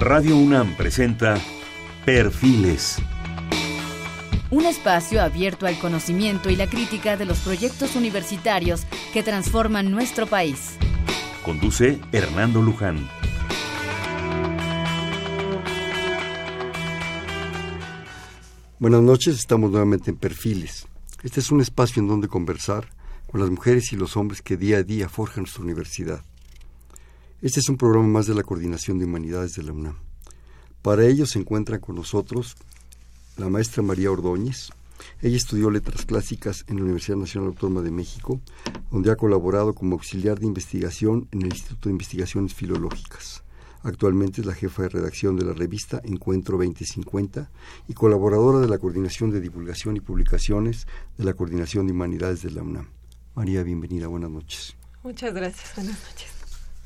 Radio UNAM presenta Perfiles. Un espacio abierto al conocimiento y la crítica de los proyectos universitarios que transforman nuestro país. Conduce Hernando Luján. Buenas noches, estamos nuevamente en Perfiles. Este es un espacio en donde conversar con las mujeres y los hombres que día a día forjan nuestra universidad. Este es un programa más de la Coordinación de Humanidades de la UNAM. Para ello se encuentra con nosotros la maestra María Ordóñez. Ella estudió letras clásicas en la Universidad Nacional Autónoma de México, donde ha colaborado como auxiliar de investigación en el Instituto de Investigaciones Filológicas. Actualmente es la jefa de redacción de la revista Encuentro 2050 y colaboradora de la Coordinación de Divulgación y Publicaciones de la Coordinación de Humanidades de la UNAM. María, bienvenida, buenas noches. Muchas gracias, buenas noches.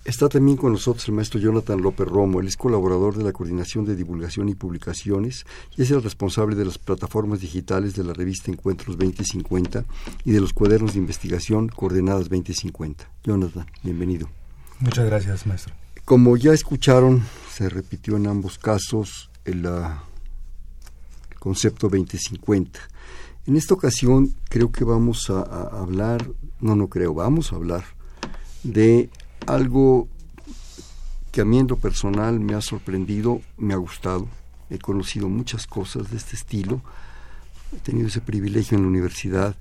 Está también con nosotros el maestro Jonathan López Romo. Él es colaborador de la Coordinación de Divulgación y Publicaciones y es el responsable de las plataformas digitales de la revista Encuentros 2050 y de los cuadernos de investigación Coordenadas 2050. Jonathan, bienvenido. Muchas gracias, maestro. Como ya escucharon, se repitió en ambos casos el, el concepto 2050. En esta ocasión creo que vamos a, a hablar, no, no creo, vamos a hablar de algo que a mí en personal me ha sorprendido, me ha gustado. He conocido muchas cosas de este estilo, he tenido ese privilegio en la universidad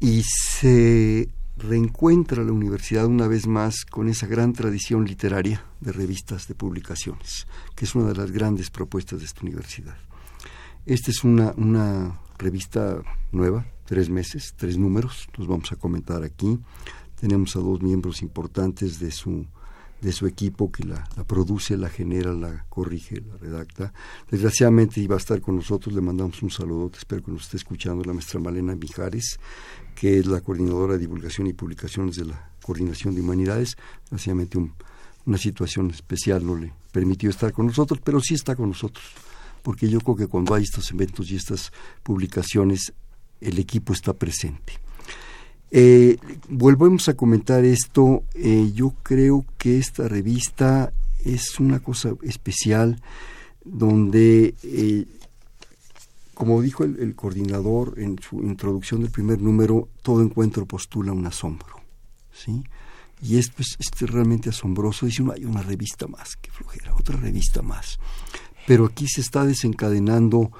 y se reencuentra la universidad una vez más con esa gran tradición literaria de revistas, de publicaciones, que es una de las grandes propuestas de esta universidad. Esta es una, una revista nueva, tres meses, tres números, los vamos a comentar aquí. Tenemos a dos miembros importantes de su, de su equipo que la, produce, la genera, la corrige, la redacta. Desgraciadamente iba a estar con nosotros, le mandamos un saludo, espero que nos esté escuchando la maestra Malena Mijares, que es la coordinadora de divulgación y publicaciones de la Coordinación de Humanidades. Desgraciadamente un, una situación especial no le permitió estar con nosotros, pero sí está con nosotros, porque yo creo que cuando hay estos eventos y estas publicaciones, el equipo está presente. Eh, volvemos a comentar esto. Eh, yo creo que esta revista es una cosa especial donde, eh, como dijo el, coordinador en su introducción del primer número, todo encuentro postula un asombro. ¿sí? Y esto es, es realmente asombroso. Dice uno, hay una revista más, que flojera, otra revista más. Pero aquí se está desencadenando,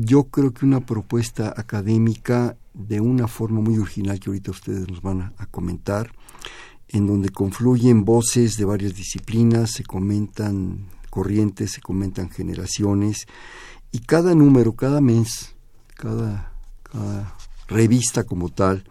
yo creo que una propuesta académica de una forma muy original que ahorita ustedes nos van a, comentar, en donde confluyen voces de varias disciplinas, se comentan corrientes, se comentan generaciones, y cada número, cada mes, cada revista como tal,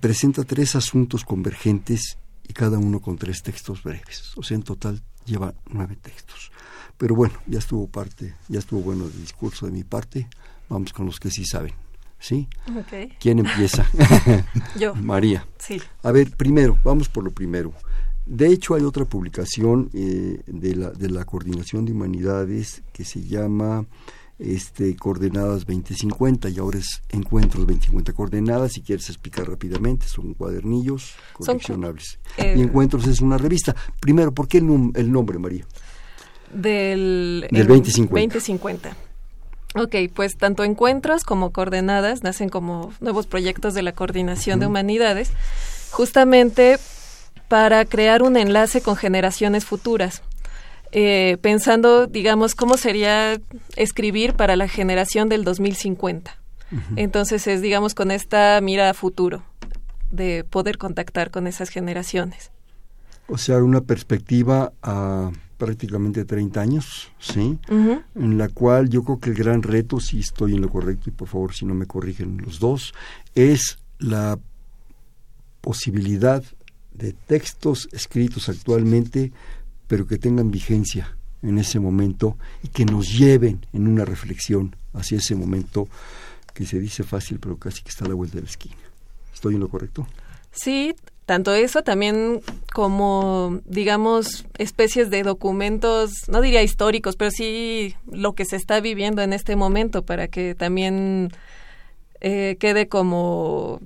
presenta tres asuntos convergentes y cada uno con tres textos breves. O sea, en total lleva nueve textos. Pero bueno, ya estuvo parte, ya estuvo bueno el discurso de mi parte. Vamos con los que sí saben. ¿Sí? Okay. ¿Quién empieza? Yo. María. Sí. A ver, primero, vamos por lo primero. De hecho, hay otra publicación eh, de, la, de la Coordinación de Humanidades que se llama este, Coordenadas 2050 y ahora es Encuentros 2050. Coordenadas, si quieres explicar rápidamente, son cuadernillos coleccionables. Son, eh, y Encuentros es una revista. Primero, ¿por qué el, el nombre, María? Del, del 2050. 2050. Ok, pues tanto encuentros como coordenadas nacen como nuevos proyectos de la Coordinación uh -huh. de Humanidades, justamente para crear un enlace con generaciones futuras. Eh, pensando, digamos, cómo sería escribir para la generación del 2050. Uh -huh. Entonces es, digamos, con esta mira a futuro, de poder contactar con esas generaciones. O sea, una perspectiva a prácticamente 30 años, ¿sí? Uh -huh. En la cual yo creo que el gran reto, si estoy en lo correcto, y por favor si no me corrigen los dos, es la posibilidad de textos escritos actualmente, pero que tengan vigencia en ese momento y que nos lleven en una reflexión hacia ese momento que se dice fácil, pero casi que está a la vuelta de la esquina. ¿Estoy en lo correcto? Sí, tanto eso también como, digamos, especies de documentos, no diría históricos, pero sí lo que se está viviendo en este momento para que también eh, quede como,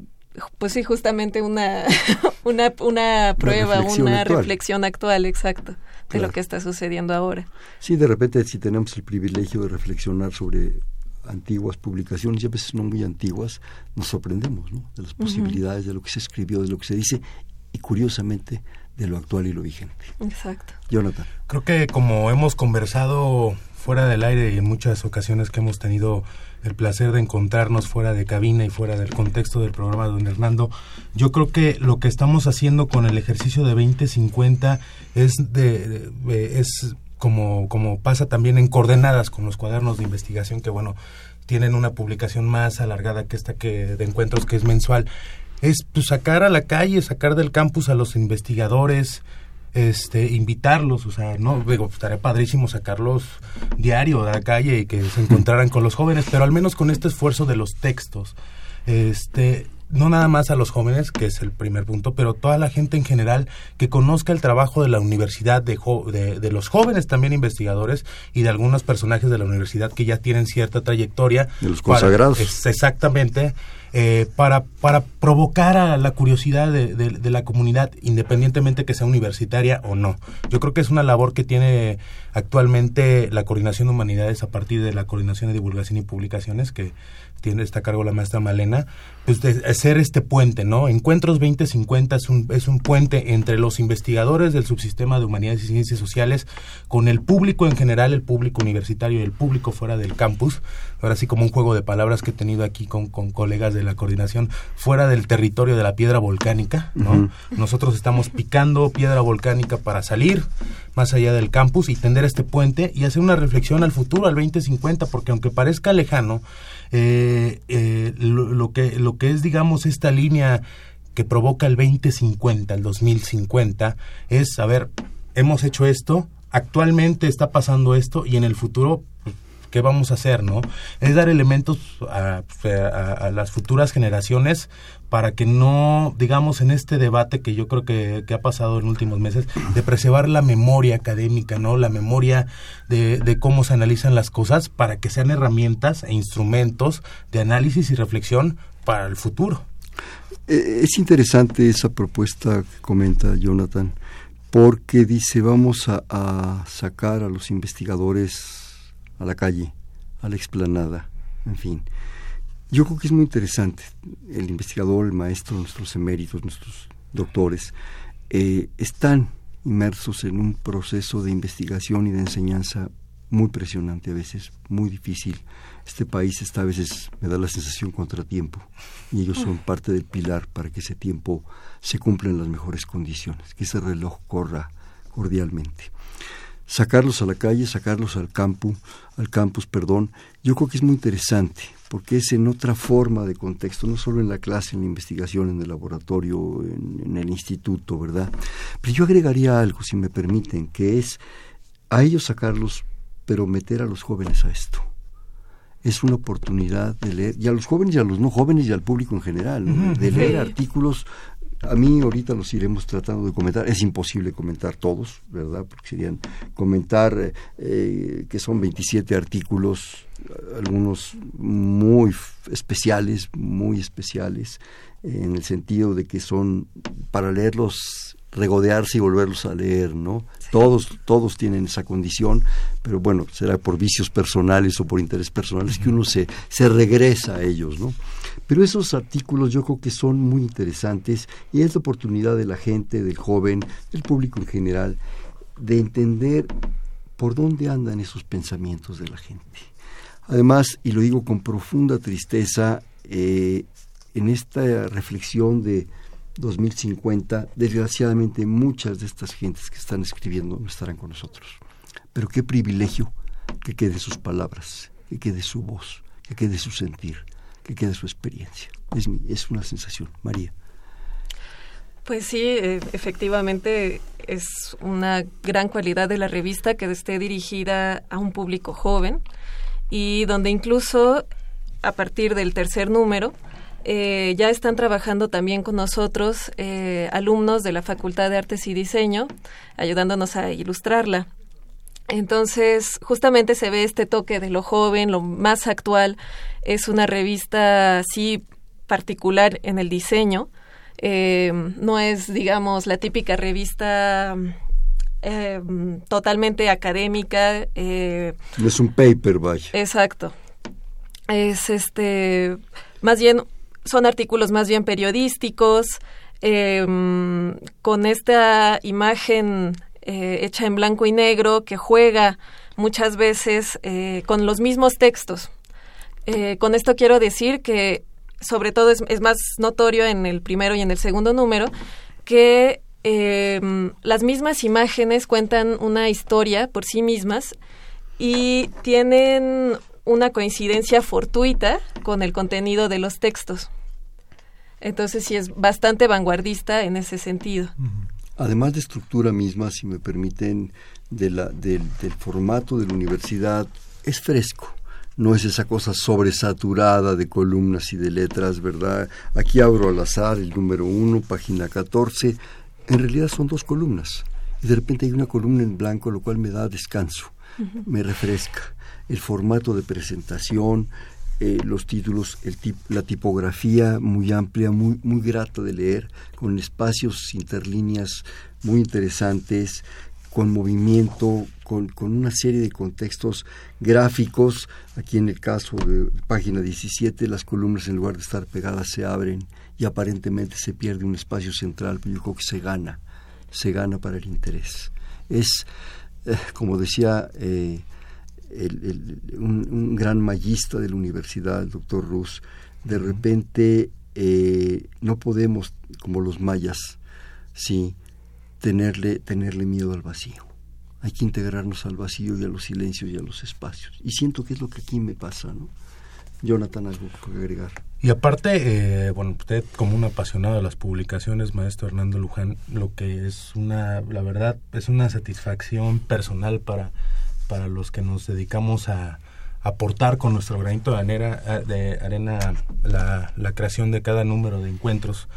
pues sí, justamente una, una, una prueba, una reflexión, actual. exacto, de lo que está sucediendo ahora. Sí, de repente si tenemos el privilegio de reflexionar sobre antiguas publicaciones, y a veces no muy antiguas, nos sorprendemos ¿no? de las posibilidades, de lo que se escribió, de lo que se dice, y curiosamente de lo actual y lo vigente. Exacto. Jonathan. Creo que como hemos conversado fuera del aire y en muchas ocasiones que hemos tenido el placer de encontrarnos fuera de cabina y fuera del contexto del programa de don Hernando, yo creo que lo que estamos haciendo con el ejercicio de 2050 es de, es como como pasa también en coordenadas con los cuadernos de investigación que bueno tienen una publicación más alargada que esta que de encuentros que es mensual. Es pues, sacar a la calle, sacar del campus a los investigadores, este, invitarlos, o sea, no, digo, estaría padrísimo sacarlos diario a la calle y que se encontraran con los jóvenes, pero al menos con este esfuerzo de los textos, este, no nada más a los jóvenes, que es el primer punto, pero toda la gente en general que conozca el trabajo de la universidad, de, de, los jóvenes también investigadores y de algunos personajes de la universidad que ya tienen cierta trayectoria. De los consagrados. exactamente eh, para, para provocar a la curiosidad de, la comunidad, independientemente que sea universitaria o no. Yo creo que es una labor que tiene actualmente la Coordinación de Humanidades a partir de la Coordinación de Divulgación y Publicaciones, que tiene está a cargo la maestra Malena, pues de hacer este puente, ¿no? Encuentros 2050 es un, es un puente entre los investigadores del subsistema de humanidades y ciencias sociales con el público en general, el público universitario y el público fuera del campus. Ahora sí como un juego de palabras que he tenido aquí con, con colegas de la coordinación fuera del territorio de la piedra volcánica, ¿no? Nosotros estamos picando piedra volcánica para salir más allá del campus y tender este puente y hacer una reflexión al futuro, al 2050, porque aunque parezca lejano, eh, eh, lo, que, lo que es, digamos, esta línea que provoca el 2050, el 2050, es, a ver, hemos hecho esto, actualmente está pasando esto y en el futuro qué vamos a hacer, ¿no? Es dar elementos a, las futuras generaciones para que no, digamos, en este debate que yo creo que, ha pasado en últimos meses, de preservar la memoria académica, ¿no? La memoria de, de, cómo se analizan las cosas para que sean herramientas e instrumentos de análisis y reflexión para el futuro. Eh, es interesante esa propuesta que comenta Jonathan, porque dice vamos a sacar a los investigadores a la calle, a la explanada, en fin. Yo creo que es muy interesante. El investigador, el maestro, nuestros eméritos, nuestros doctores, eh, están inmersos en un proceso de investigación y de enseñanza muy presionante a veces, muy difícil. Este país está a veces, me da la sensación, contratiempo, y ellos son parte del pilar para que ese tiempo se cumpla en las mejores condiciones, que ese reloj corra cordialmente sacarlos a la calle, sacarlos al campus, al campus, perdón, yo creo que es muy interesante, porque es en otra forma de contexto, no solo en la clase, en la investigación, en el laboratorio, en, el instituto, ¿verdad? Pero yo agregaría algo, si me permiten, que es a ellos sacarlos, pero meter a los jóvenes a esto. Es una oportunidad de leer, y a los jóvenes y a los no jóvenes y al público en general, de leer artículos a mí ahorita los iremos tratando de comentar. Es imposible comentar todos, ¿verdad? Porque serían comentar eh, eh, que son 27 artículos, algunos muy especiales, muy especiales, en el sentido de que son para leerlos regodearse y volverlos a leer, ¿no? Todos, todos tienen esa condición, pero bueno, será por vicios personales o por intereses personales que uno se, se regresa a ellos, ¿no? Pero esos artículos yo creo que son muy interesantes y es la oportunidad de la gente, del joven, del público en general, de entender por dónde andan esos pensamientos de la gente. Además, y lo digo con profunda tristeza, eh, en esta reflexión de 2050, desgraciadamente muchas de estas gentes que están escribiendo no estarán con nosotros. Pero qué privilegio que quede sus palabras, que quede su voz, que quede su sentir que quede su experiencia. Es, es una sensación. María. Pues sí, e, efectivamente es una gran cualidad de la revista que esté dirigida a un público joven y donde incluso a partir del tercer número eh, ya están trabajando también con nosotros eh, alumnos de la Facultad de Artes y Diseño, ayudándonos a ilustrarla. Entonces, justamente se ve este toque de lo joven, lo más actual. Es una revista así particular en el diseño, Eh, no es, digamos, la típica revista eh, totalmente académica. Eh, es un paper, vaya. Exacto. Es este, más bien, son artículos más bien periodísticos, con esta imagen hecha en blanco y negro que juega muchas veces con los mismos textos. con esto quiero decir que sobre todo es, más notorio en el primero y en el segundo número, que em, las mismas imágenes cuentan una historia por sí mismas y tienen una coincidencia fortuita con el contenido de los textos. Entonces sí es bastante vanguardista en ese sentido. Además de estructura misma, si me permiten, de la, del formato de la universidad, es fresco no es esa cosa sobresaturada de columnas y de letras, ¿verdad? Aquí abro al azar el número uno, página 14. En realidad son dos columnas. Y de repente hay una columna en blanco, lo cual me da descanso, me refresca. El formato de presentación, eh, los títulos, el la tipografía muy amplia, muy, muy grata de leer, con espacios interlíneas muy interesantes, con movimiento, con, con, una serie de contextos gráficos. Aquí en el caso de página 17, las columnas en lugar de estar pegadas se abren y aparentemente se pierde un espacio central, pero yo creo que se gana, se gana para el interés. Es, eh, como decía eh, un, gran magista de la universidad, el doctor Rus, de repente eh, no podemos, como los mayas, sí, tenerle, tenerle miedo al vacío. Hay que integrarnos al vacío y a los silencios y a los espacios. Y siento que es lo que aquí me pasa, ¿no? Jonathan, algo que agregar. Y aparte, eh, bueno, usted como un apasionado de las publicaciones, maestro Hernando Luján, lo que es una, la verdad, es una satisfacción personal para, para los que nos dedicamos a aportar con nuestro granito de arena, de arena la, la creación de cada número de encuentros.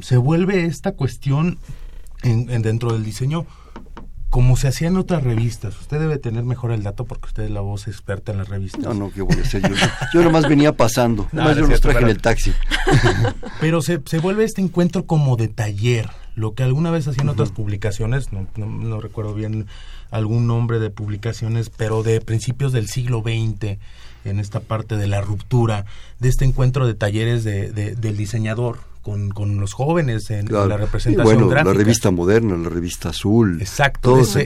Se vuelve esta cuestión en, dentro del diseño como se hacía en otras revistas. Usted debe tener mejor el dato porque usted es la voz experta en las revistas. No, no, ¿qué voy a hacer yo? Yo nomás venía pasando, nomás yo los traje en el taxi. Pero se, se vuelve este encuentro como de taller, lo que alguna vez hacían otras publicaciones, no, no, recuerdo bien algún nombre de publicaciones, pero de principios del siglo XX, en esta parte de la ruptura, de este encuentro de talleres de, del diseñador, con, con los jóvenes en, la representación bueno, gráfica. la revista moderna, la revista azul. Exacto, ese,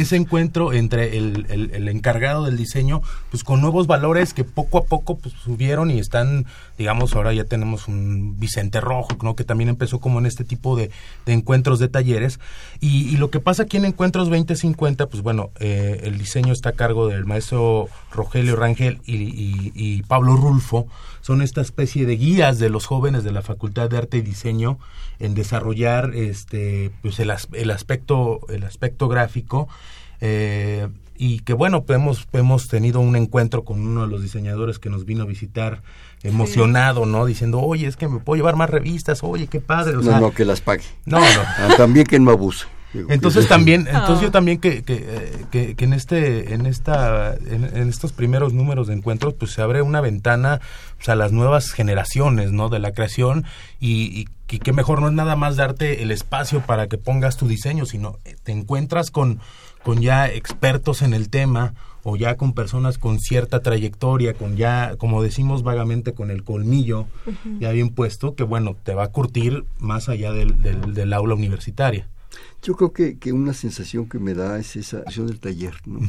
ese, encuentro entre el, el, encargado del diseño, pues con nuevos valores que poco a poco pues, subieron y están, digamos, ahora ya tenemos un Vicente Rojo, ¿no? que también empezó como en este tipo de, de encuentros de talleres. Y, y, lo que pasa aquí en Encuentros 2050, pues bueno, eh, el diseño está a cargo del maestro Rogelio Rangel y, y, y Pablo Rulfo, son esta especie de guías de los jóvenes de la Facultad de Arte y Diseño en desarrollar este pues el, el aspecto el aspecto gráfico eh, y que bueno hemos hemos tenido un encuentro con uno de los diseñadores que nos vino a visitar emocionado no diciendo oye es que me puedo llevar más revistas oye qué padre no no que las pague. No no. Ah, también que no abuse entonces también, entonces yo también que, que, que, que, en este, en esta, en, estos primeros números de encuentros, pues se abre una ventana pues, a las nuevas generaciones, ¿no? De la creación y, y, que mejor no es nada más darte el espacio para que pongas tu diseño, sino eh, te encuentras con, con ya expertos en el tema o ya con personas con cierta trayectoria, con ya, como decimos vagamente, con el colmillo ya bien puesto, que bueno, te va a curtir más allá del, del, del aula universitaria. Yo creo que, que, una sensación que me da es esa acción del taller, ¿no?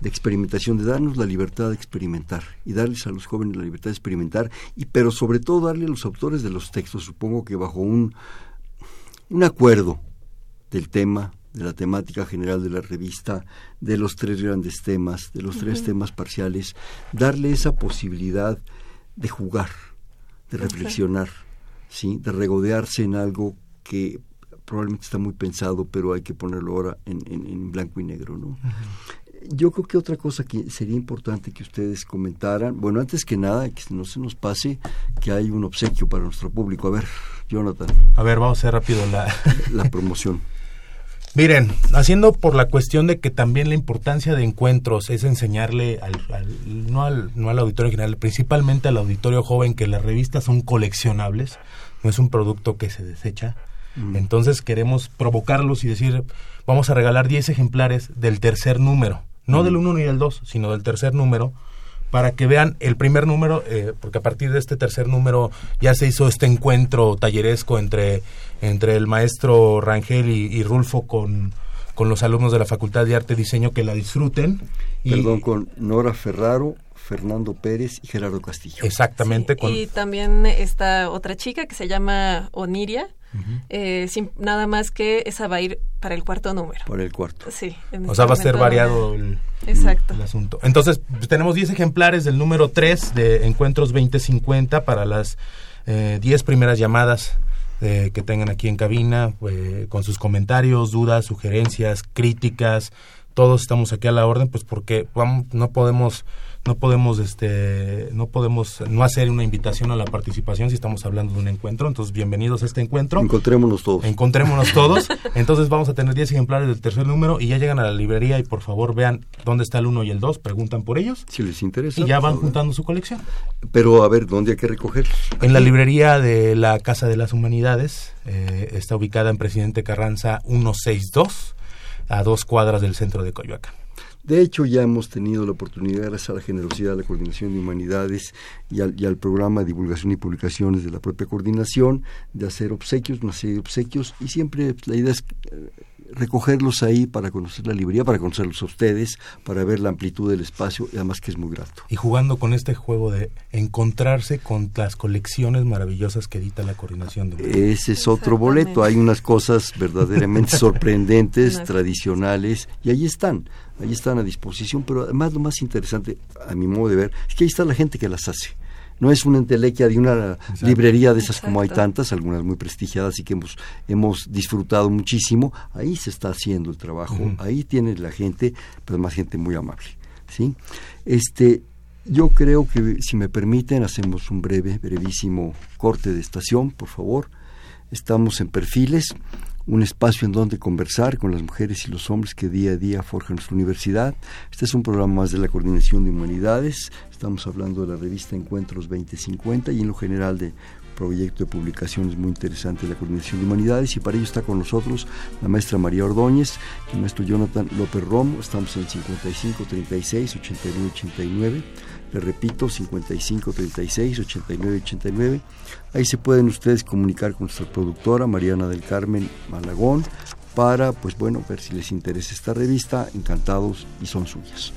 de experimentación, de darnos la libertad de experimentar y darles a los jóvenes la libertad de experimentar, y pero sobre todo darle a los autores de los textos, supongo que bajo un, un acuerdo del tema, de la temática general de la revista, de los tres grandes temas, de los tres temas parciales, darle esa posibilidad de jugar, de reflexionar, ¿sí? de regodearse en algo que probablemente está muy pensado, pero hay que ponerlo ahora en, en, blanco y negro, ¿no? Yo creo que otra cosa que sería importante que ustedes comentaran, bueno, antes que nada, que no se nos pase, que hay un obsequio para nuestro público. A ver, Jonathan. A ver, vamos a hacer rápido la... la promoción. Miren, haciendo por la cuestión de que también la importancia de encuentros es enseñarle al, no, al, no al auditorio general, principalmente al auditorio joven que las revistas son coleccionables, no es un producto que se desecha. Entonces queremos provocarlos y decir, vamos a regalar 10 ejemplares del tercer número, no del 1 ni del 2, sino del tercer número, para que vean el primer número, eh, porque a partir de este tercer número ya se hizo este encuentro talleresco entre, entre el maestro Rangel y, Rulfo con, con los alumnos de la Facultad de Arte y Diseño que la disfruten. Perdón, con Nora Ferraro, Fernando Pérez y Gerardo Castillo. Exactamente. Y también está otra chica que se llama Oniria, eh, nada más que esa va a ir para el cuarto número. Para el cuarto. Sí. O sea, va a ser variado el, Exacto. asunto. Entonces, pues, tenemos 10 ejemplares del número 3 de Encuentros 2050 para las 10 eh, primeras llamadas eh, que tengan aquí en cabina, con sus comentarios, dudas, sugerencias, críticas. Todos estamos aquí a la orden, pues porque vamos, no podemos no podemos este no podemos no hacer una invitación a la participación si estamos hablando de un encuentro. Entonces bienvenidos a este encuentro. Encontrémonos todos. Encontrémonos todos. Entonces vamos a tener 10 ejemplares del tercer número y ya llegan a la librería y por favor vean dónde está el 1 y el 2 preguntan por ellos. Si les interesa. Y ya van juntando su colección. Pero a ver dónde hay que recoger en la librería de la Casa de las Humanidades eh, está ubicada en Presidente Carranza 162 a dos cuadras del centro de Coyoacán. De hecho, ya hemos tenido la oportunidad, gracias a la generosidad de la Coordinación de Humanidades y al, y al, programa de divulgación y publicaciones de la propia coordinación, de hacer obsequios, una serie de obsequios, y siempre la idea es eh, recogerlos ahí para conocer la librería, para conocerlos a ustedes, para ver la amplitud del espacio y además que es muy grato. Y jugando con este juego de encontrarse con las colecciones maravillosas que edita la coordinación. De Ese es otro boleto, hay unas cosas verdaderamente sorprendentes, tradicionales, y ahí están, ahí están a disposición, pero además lo más interesante, a mi modo de ver, es que ahí está la gente que las hace no es una entelequia de una librería de esas como hay tantas, algunas muy prestigiadas y que hemos, hemos disfrutado muchísimo. Ahí se está haciendo el trabajo, ahí tiene la gente, pero más gente muy amable. ¿sí? Este, yo creo que, si me permiten, hacemos un breve, brevísimo corte de estación, por favor. Estamos en perfiles un espacio en donde conversar con las mujeres y los hombres que día a día forjan nuestra universidad. Este es un programa más de la Coordinación de Humanidades. Estamos hablando de la revista Encuentros 2050 y en lo general de proyecto de publicaciones muy interesante de la Coordinación de Humanidades y para ello está con nosotros la maestra María Ordóñez y el maestro Jonathan López Romo. Estamos en 55 36 89 89 le repito, 55 36 89 89. Ahí se pueden ustedes comunicar con nuestra productora Mariana del Carmen Malagón para, pues bueno, ver si les interesa esta revista. Encantados y son suyas.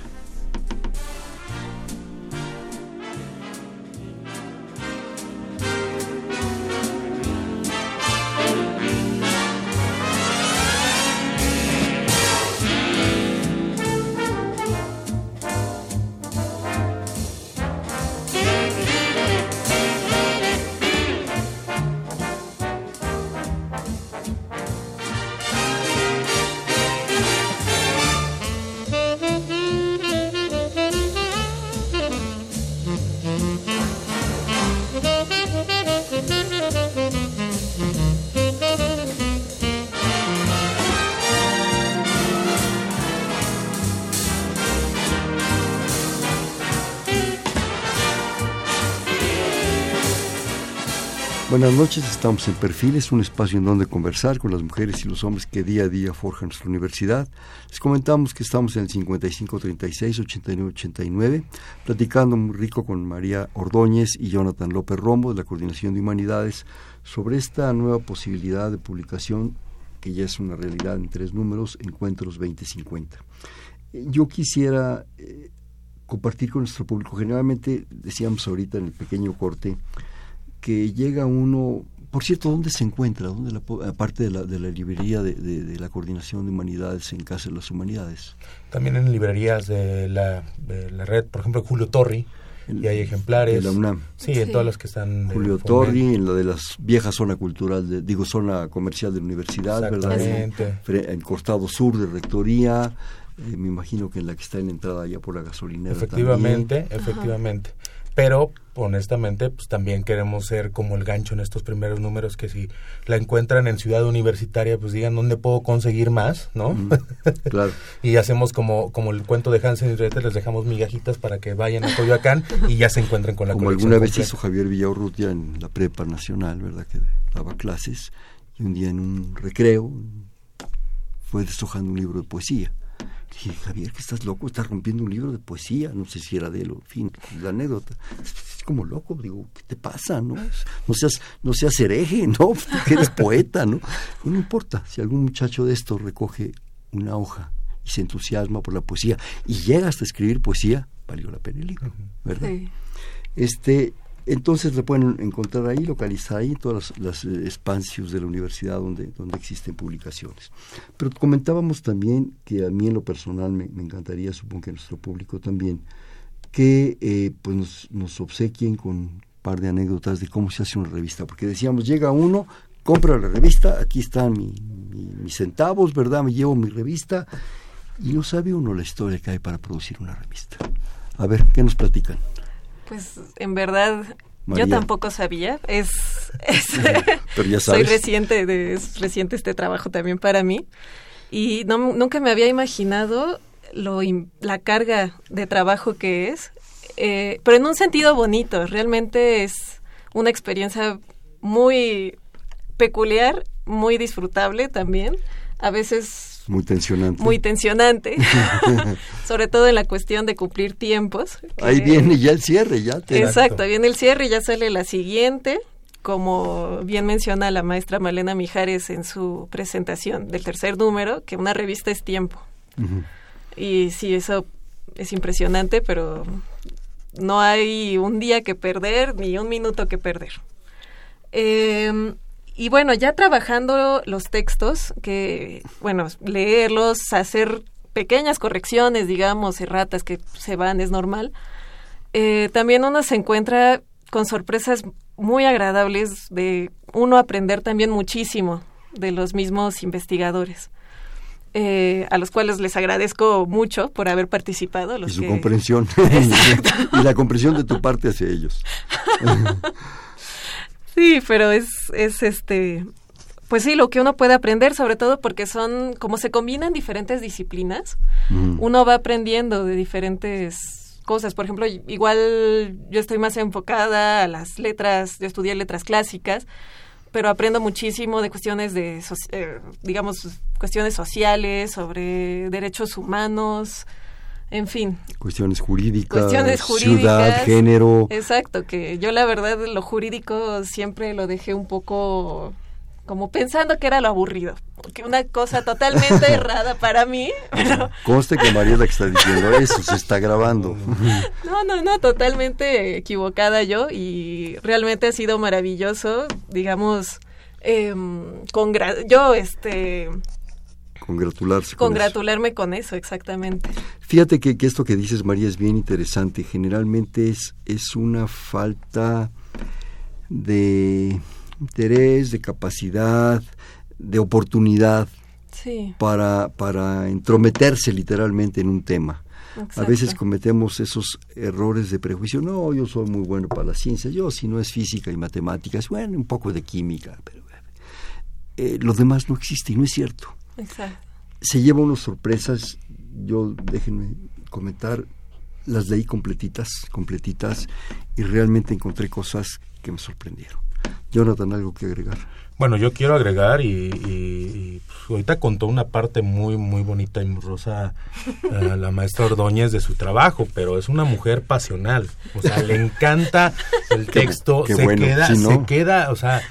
Buenas noches, estamos en Perfiles, un espacio en donde conversar con las mujeres y los hombres que día a día forjan nuestra universidad. Les comentamos que estamos en el 5536-8989, platicando muy rico con María Ordóñez y Jonathan López Rombo de la Coordinación de Humanidades sobre esta nueva posibilidad de publicación que ya es una realidad en tres números, Encuentros 2050. Yo quisiera eh, compartir con nuestro público, generalmente decíamos ahorita en el pequeño corte, que llega uno, por cierto, ¿dónde se encuentra? ¿Dónde la, aparte de la, de la librería de, la Coordinación de Humanidades en Casa de las Humanidades? También en librerías de la, de la red, por ejemplo, Julio Torri, y hay ejemplares. De la UNAM. Sí, en todas las que están. Julio Torri, en la de las viejas zona cultural, digo, zona comercial de la universidad, ¿verdad? En, costado sur de Rectoría, eh, me imagino que en la que está en la entrada allá por la gasolinera. Efectivamente, efectivamente. Pero honestamente, pues también queremos ser como el gancho en estos primeros números que si la encuentran en Ciudad Universitaria, pues digan dónde puedo conseguir más, ¿no? claro. y hacemos como, como el cuento de Hansen y Gretel, les dejamos migajitas para que vayan a Coyoacán y ya se encuentren con la Como alguna vez hizo Javier Villaurrutia en la prepa nacional, ¿verdad? Que daba clases y un día en un recreo fue deshojando un libro de poesía Dije, Javier, que estás loco, estás rompiendo un libro de poesía, no sé si era de él, en fin, la anécdota. Es como loco, digo, ¿qué te pasa, no? No seas, no seas hereje, ¿no? que eres poeta, ¿no? No importa, si algún muchacho de esto recoge una hoja y se entusiasma por la poesía y llega hasta escribir poesía, valió la pena el libro, ¿verdad? Sí. Este, entonces le pueden encontrar ahí, localizar ahí todas las, las espacios de la universidad donde, donde existen publicaciones. Pero comentábamos también que a mí en lo personal me, encantaría, supongo que a nuestro público también, que eh, pues nos, obsequien con un par de anécdotas de cómo se hace una revista, porque decíamos, llega uno, compra la revista, aquí están mis centavos, ¿verdad? Me llevo mi revista y no sabe uno la historia que hay para producir una revista. A ver, ¿qué nos platican? Pues en verdad yo tampoco sabía. Es, Pero ya sabes. soy reciente, de, es reciente este trabajo también para mí y no, nunca me había imaginado lo, la carga de trabajo que es, eh, pero en un sentido bonito. Realmente es una experiencia muy peculiar, muy disfrutable también. A veces muy tensionante. Muy tensionante, sobre todo en la cuestión de cumplir tiempos. Ahí viene ya el cierre, ya. Te Exacto, viene el cierre ya sale la siguiente, como bien menciona la maestra Malena Mijares en su presentación del tercer número, que una revista es tiempo. Y sí, eso es impresionante, pero no hay un día que perder ni un minuto que perder. Eh, y bueno, ya trabajando los textos, que, bueno, leerlos, hacer pequeñas correcciones, digamos, erratas que se van, es normal. Eh, también uno se encuentra con sorpresas muy agradables de uno aprender también muchísimo de los mismos investigadores. Eh, a los cuales les agradezco mucho por haber participado. y su comprensión. y la comprensión de tu parte hacia ellos. Sí, pero es, es este, pues sí, lo que uno puede aprender, sobre todo porque son, como se combinan diferentes disciplinas, mm. uno va aprendiendo de diferentes cosas. Por ejemplo, igual yo estoy más enfocada a las letras, yo estudié letras clásicas, pero aprendo muchísimo de cuestiones de, eh, digamos, cuestiones sociales, sobre derechos humanos, en fin. Cuestiones jurídicas, ciudad, género. Exacto, que yo la verdad lo jurídico siempre lo dejé un poco como pensando que era lo aburrido, que una cosa totalmente errada para mí. Conste que María la que está diciendo eso, se está grabando. No, no, no, totalmente equivocada yo y realmente ha sido maravilloso, digamos, eh, con yo este congratularse. Congratularme con eso, exactamente. Fíjate que, esto que dices, María, es bien interesante. Generalmente es, es una falta de interés, de capacidad, de oportunidad para, para entrometerse literalmente en un tema. A veces cometemos esos errores de prejuicio. No, yo soy muy bueno para la ciencia. Yo, si no es física y matemáticas, bueno, un poco de química, pero eh, lo demás no existe y no es cierto. Se lleva unas sorpresas, yo déjenme comentar, las leí completitas, completitas, y realmente encontré cosas que me sorprendieron. Jonathan, ¿algo que agregar? Bueno, yo quiero agregar y, pues, ahorita contó una parte muy, muy bonita y rosa eh, la maestra Ordóñez de su trabajo, pero es una mujer pasional, o sea, le encanta el texto, se queda, se queda, o sea,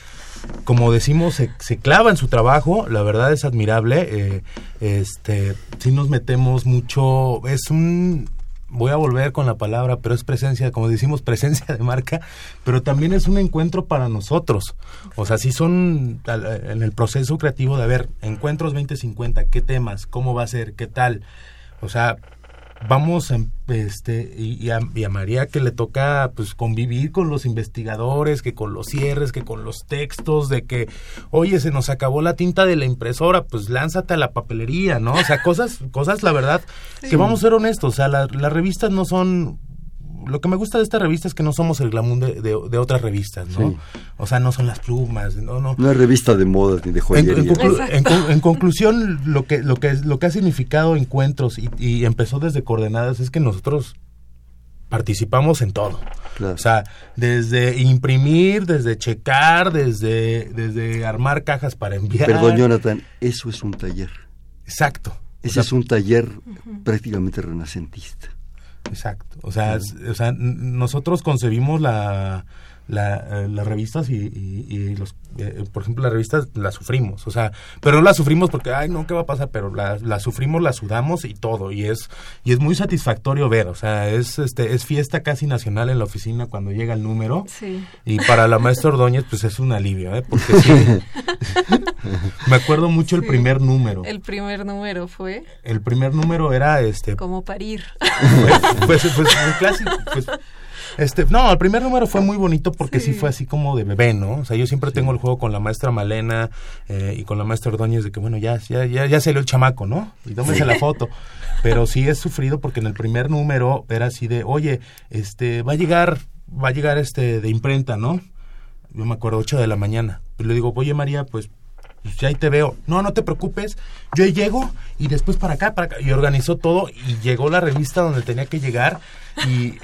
como decimos, se, clava en su trabajo, la verdad es admirable. Eh, este, si nos metemos mucho, es un, voy a volver con la palabra, pero es presencia, como decimos, presencia de marca, pero también es un encuentro para nosotros. O sea, si son en el proceso creativo de ver encuentros 2050, qué temas, cómo va a ser, qué tal. O sea, vamos este y, a, María que le toca pues convivir con los investigadores que con los cierres que con los textos de que oye se nos acabó la tinta de la impresora pues lánzate a la papelería no o sea cosas cosas la verdad que vamos a ser honestos o sea las revistas no son lo que me gusta de esta revista es que no somos el glamour de, de, otras revistas, ¿no? O sea, no son las plumas, no, no. No es revista de moda ni de joyería. En, conclusión, lo que, lo que, lo que ha significado encuentros y, y empezó desde coordenadas es que nosotros participamos en todo. O sea, desde imprimir, desde checar, desde, desde armar cajas para enviar. Perdón, Jonathan, eso es un taller. Exacto. Ese es un taller prácticamente renacentista. Exacto. O sea, o sea nosotros concebimos la, la, eh, las revistas y, los, eh, por ejemplo, las revistas las sufrimos, o sea, pero no las sufrimos porque, ay, no, ¿qué va a pasar? Pero las la sufrimos, las sudamos y todo, y es, y es muy satisfactorio ver, o sea, es, este, es fiesta casi nacional en la oficina cuando llega el número, sí. y para la maestra Ordóñez, pues es un alivio, ¿eh? Porque sí, me acuerdo mucho el primer número. El primer número fue. El primer número era este. Como parir. Pues, pues, pues, clásico, pues este, no, el primer número fue muy bonito porque sí. fue así como de bebé, ¿no? O sea, yo siempre tengo el juego con la maestra Malena eh, y con la maestra Ordóñez de que, bueno, ya, ya, ya, ya salió el chamaco, ¿no? Y tómese la foto. Pero sí he sufrido porque en el primer número era así de, oye, este, va a llegar, va a llegar este de imprenta, ¿no? Yo me acuerdo, 8 de la mañana. Y le digo, oye María, pues pues ya ahí te veo. No, no te preocupes. Yo llego y después para acá, para acá. Y organizó todo y llegó la revista donde tenía que llegar y,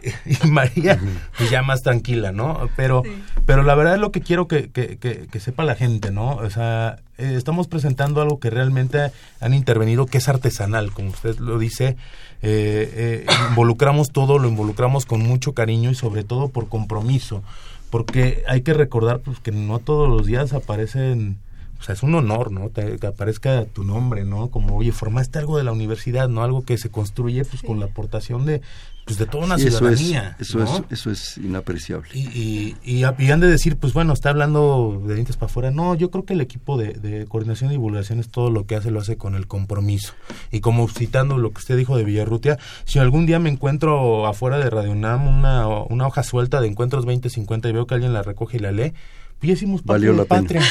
María pues ya más tranquila, ¿no? Pero, pero la verdad es lo que quiero que, que, que, sepa la gente, ¿no? O sea, eh, estamos presentando algo que realmente han intervenido, que es artesanal, como usted lo dice. Eh, eh, involucramos todo, lo involucramos con mucho cariño y sobre todo por compromiso. Porque hay que recordar pues, que no todos los días aparecen o sea, es un honor, ¿no? que aparezca tu nombre, ¿no? Como, oye, formaste algo de la universidad, ¿no? Algo que se construye pues con la aportación de pues de toda una ciudadanía. Eso es, eso es, inapreciable. Y, y, han de decir, pues bueno, está hablando de dientes para afuera. No, yo creo que el equipo de, coordinación y divulgación es todo lo que hace, lo hace con el compromiso. Y como citando lo que usted dijo de Villarrutia, si algún día me encuentro afuera de Radio UNAM una, una hoja suelta de encuentros 2050 y veo que alguien la recoge y la lee, ya hicimos patria, la patria.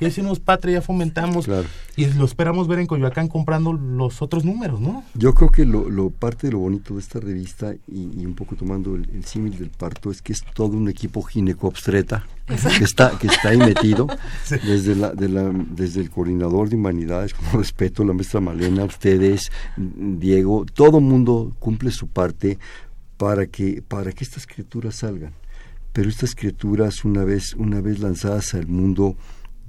Ya hicimos patria, ya fomentamos. Y lo esperamos ver en Coyoacán comprando los otros números, ¿no? Yo creo que lo, lo parte de lo bonito de esta revista, y, un poco tomando el, símil del parto, es que es todo un equipo gineco-obstreta que está, que está ahí metido, desde, la, de la, desde el coordinador de humanidades, con respeto, la maestra Malena, ustedes, Diego, todo mundo cumple su parte para que, para que estas criaturas salgan pero estas criaturas una vez una vez lanzadas al mundo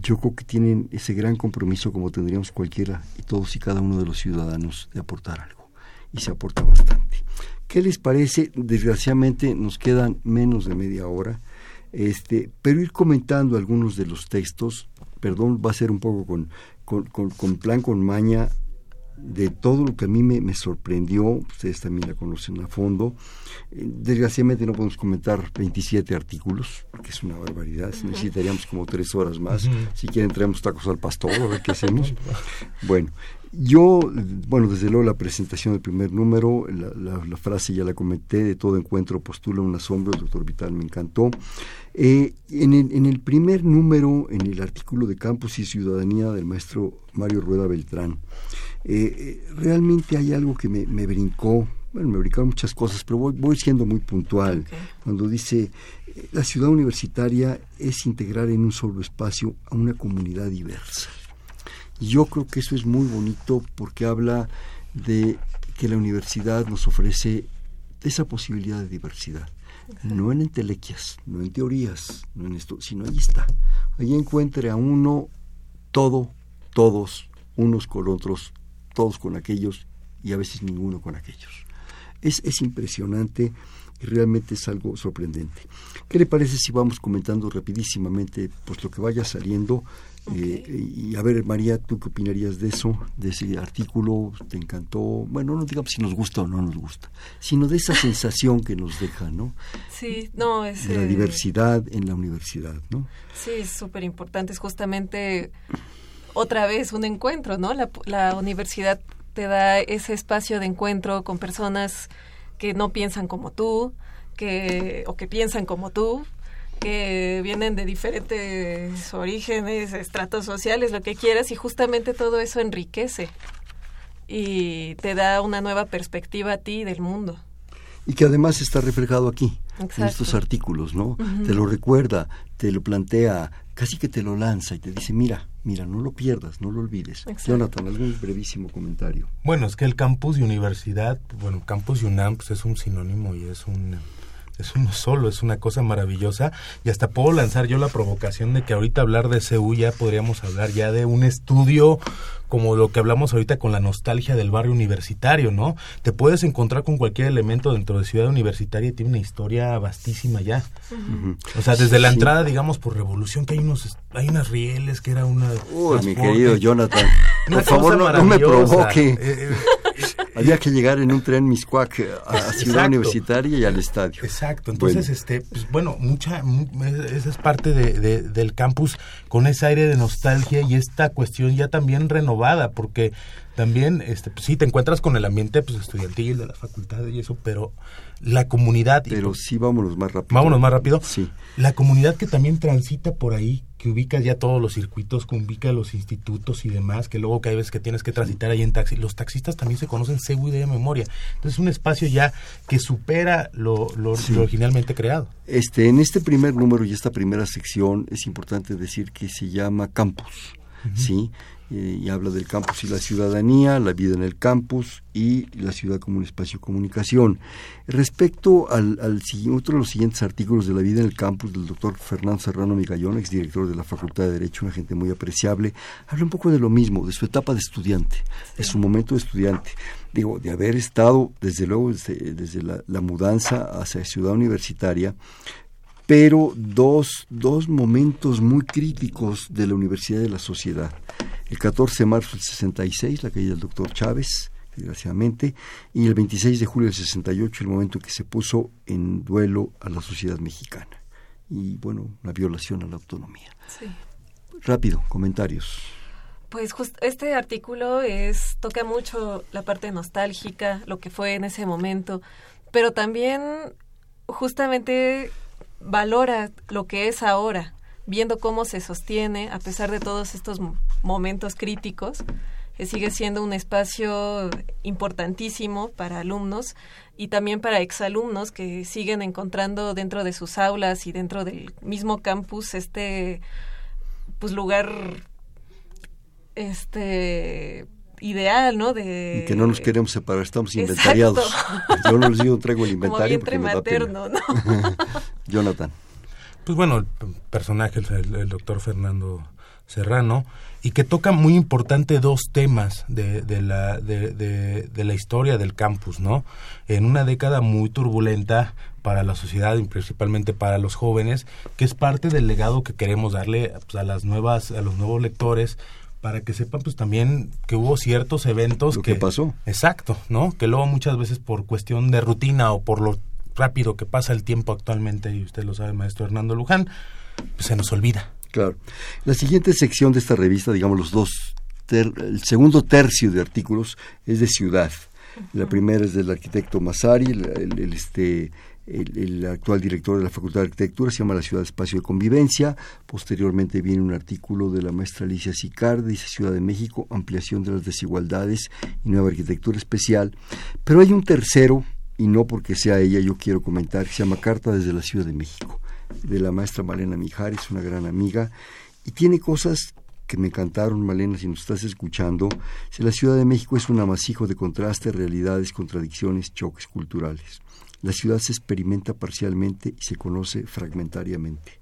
yo creo que tienen ese gran compromiso como tendríamos cualquiera y todos y cada uno de los ciudadanos de aportar algo. Y se aporta bastante. Qué les parece desgraciadamente nos quedan menos de media hora este pero ir comentando algunos de los textos perdón va a ser un poco con con, con, con plan con maña de todo lo que a mí me, sorprendió, ustedes también la conocen a fondo. Eh, desgraciadamente no podemos comentar 27 artículos, porque es una barbaridad, necesitaríamos como tres horas más. Si quieren traemos tacos al pastor, a ver qué hacemos. bueno, yo, bueno, desde luego la presentación del primer número, la, frase ya la comenté, de todo encuentro postula un asombro, el doctor Vital me encantó. Eh, en, el, en, el, primer número, en el artículo de Campus y Ciudadanía del maestro Mario Rueda Beltrán, eh, eh, realmente hay algo que me, brincó, bueno, me brincaron muchas cosas, pero voy, siendo muy puntual. Cuando dice, la ciudad universitaria es integrar en un solo espacio a una comunidad diversa. Yo creo que eso es muy bonito porque habla de que la universidad nos ofrece esa posibilidad de diversidad. No en entelequias, no en teorías, no en esto, sino ahí está. Ahí encuentre a uno todo, todos, unos con otros, todos con aquellos y a veces ninguno con aquellos. Es, es impresionante y realmente es algo sorprendente. ¿Qué le parece si vamos comentando rapidísimamente pues lo que vaya saliendo? Eh, y a ver, María, ¿tú qué opinarías de eso, de ese artículo? ¿Te encantó? Bueno, no digamos si nos gusta o no nos gusta, sino de esa sensación que nos deja, ¿no? Sí, no, es... De la diversidad en la universidad, ¿no? Sí, es súper importante, es justamente otra vez un encuentro, ¿no? La, universidad te da ese espacio de encuentro con personas que no piensan como tú, que o que piensan como tú, que vienen de diferentes orígenes, estratos sociales, lo que quieras, y justamente todo eso enriquece y te da una nueva perspectiva a ti del mundo. Y que además está reflejado aquí, en estos artículos, ¿no? Te lo recuerda, te lo plantea, casi que te lo lanza y te dice, mira, mira, no lo pierdas, no lo olvides. Jonathan, algún brevísimo comentario. Bueno, es que el campus y universidad, bueno, campus y UNAM pues, es un sinónimo y es un es uno solo, es una cosa maravillosa y hasta puedo lanzar yo la provocación de que ahorita hablar de CEU ya podríamos hablar ya de un estudio como lo que hablamos ahorita con la nostalgia del barrio universitario, ¿no? Te puedes encontrar con cualquier elemento dentro de Ciudad Universitaria y tiene una historia vastísima ya. O sea, desde la entrada, digamos, por Revolución, que hay unos hay unas rieles que era una... Uy, mi querido Jonathan, por favor no, me provoque. Eh, eh, había que llegar en un tren Miscuac a Ciudad Universitaria y al estadio. Exacto, entonces, este, pues, bueno, mucha, esa es parte de, del campus con ese aire de nostalgia y esta cuestión ya también renovada, porque también, este, pues, sí, te encuentras con el ambiente pues, estudiantil de la facultad y eso, pero la comunidad... Pero pues sí, vámonos más rápido. Vámonos más rápido. Sí. La comunidad que también transita por ahí, que ubica ya todos los circuitos, que ubica los institutos y demás, que luego que hay veces que tienes que transitar ahí en taxi. Los taxistas también se conocen y de memoria. Entonces es un espacio ya que supera lo, lo, originalmente creado. Este, en este primer número y esta primera sección es importante decir que se llama campus. ¿sí? Eh, y habla del campus y la ciudadanía, la vida en el campus y la ciudad como un espacio de comunicación. Respecto al, otro de los siguientes artículos de la vida en el campus del doctor Fernando Serrano Migallón, exdirector de la Facultad de Derecho, una gente muy apreciable, habla un poco de lo mismo, de su etapa de estudiante, de su momento de estudiante. Digo, de haber estado, desde luego, desde, la, la mudanza hacia ciudad universitaria, pero dos, dos momentos muy críticos de la Universidad de la Sociedad. El 14 de marzo del 66, la caída del doctor Chávez, desgraciadamente, y el 26 de julio del 68, el momento en que se puso en duelo a la sociedad mexicana. Y bueno, una violación a la autonomía. Sí. Rápido, comentarios. Pues este artículo es toca mucho la parte nostálgica, lo que fue en ese momento, pero también justamente valora lo que es ahora, viendo cómo se sostiene a pesar de todos estos momentos críticos, que sigue siendo un espacio importantísimo para alumnos y también para exalumnos que siguen encontrando dentro de sus aulas y dentro del mismo campus este pues lugar este ideal, ¿no? De que no nos queremos separar, estamos inventariados. Yo no les digo traigo el inventario porque me materno, ¿no? Jonathan. Pues bueno, el personaje, el, doctor Fernando Serrano, y que toca muy importante dos temas de, de la, de, de, la historia del campus, ¿no? En una década muy turbulenta para la sociedad y principalmente para los jóvenes, que es parte del legado que queremos darle pues, a las nuevas, a los nuevos lectores, para que sepan pues también que hubo ciertos eventos que, pasó. Exacto, ¿no? Que luego muchas veces por cuestión de rutina o por lo rápido que pasa el tiempo actualmente, y usted lo sabe, maestro Hernando Luján, pues se nos olvida. Claro. La siguiente sección de esta revista, digamos los dos, el segundo tercio de artículos es de ciudad. La primera es del arquitecto Masari, el este, el, actual director de la Facultad de Arquitectura, se llama La Ciudad Espacio de Convivencia. Posteriormente viene un artículo de la maestra Alicia Sicardi, dice Ciudad de México, ampliación de las desigualdades y nueva arquitectura especial. Pero hay un tercero, y no porque sea ella, yo quiero comentar, se llama Carta desde la Ciudad de México, de la maestra Malena Mijares, una gran amiga, y tiene cosas que me encantaron, Malena, si nos estás escuchando. Si la Ciudad de México es un amasijo de contrastes, realidades, contradicciones, choques culturales. La ciudad se experimenta parcialmente y se conoce fragmentariamente.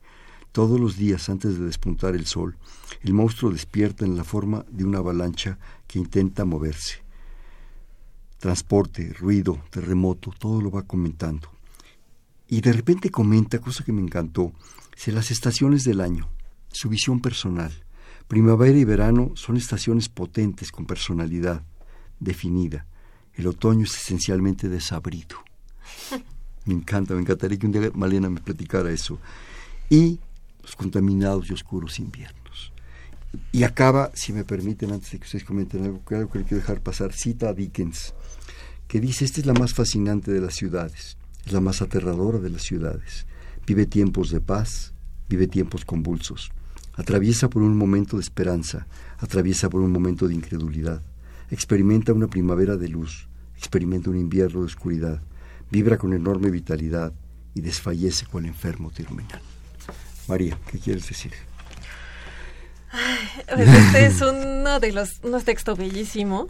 Todos los días antes de despuntar el sol, el monstruo despierta en la forma de una avalancha que intenta moverse. Transporte, ruido, terremoto, todo lo va comentando. Y de repente comenta, cosa que me encantó, si las estaciones del año, su visión personal. Primavera y verano son estaciones potentes con personalidad definida. El otoño es esencialmente desabrido. Me encanta, me encantaría que un día Malena me platicara eso. Y los contaminados y oscuros inviernos. Y acaba, si me permiten, antes de que ustedes comenten algo, que algo que le quiero dejar pasar, cita a Dickens, que dice, esta es la más fascinante de las ciudades, es la más aterradora de las ciudades. Vive tiempos de paz, vive tiempos convulsos. Atraviesa por un momento de esperanza, atraviesa por un momento de incredulidad. Experimenta una primavera de luz, experimenta un invierno de oscuridad vibra con enorme vitalidad y desfallece el enfermo terminal. María, ¿qué quieres decir? Pues este es uno de los unos textos bellísimo,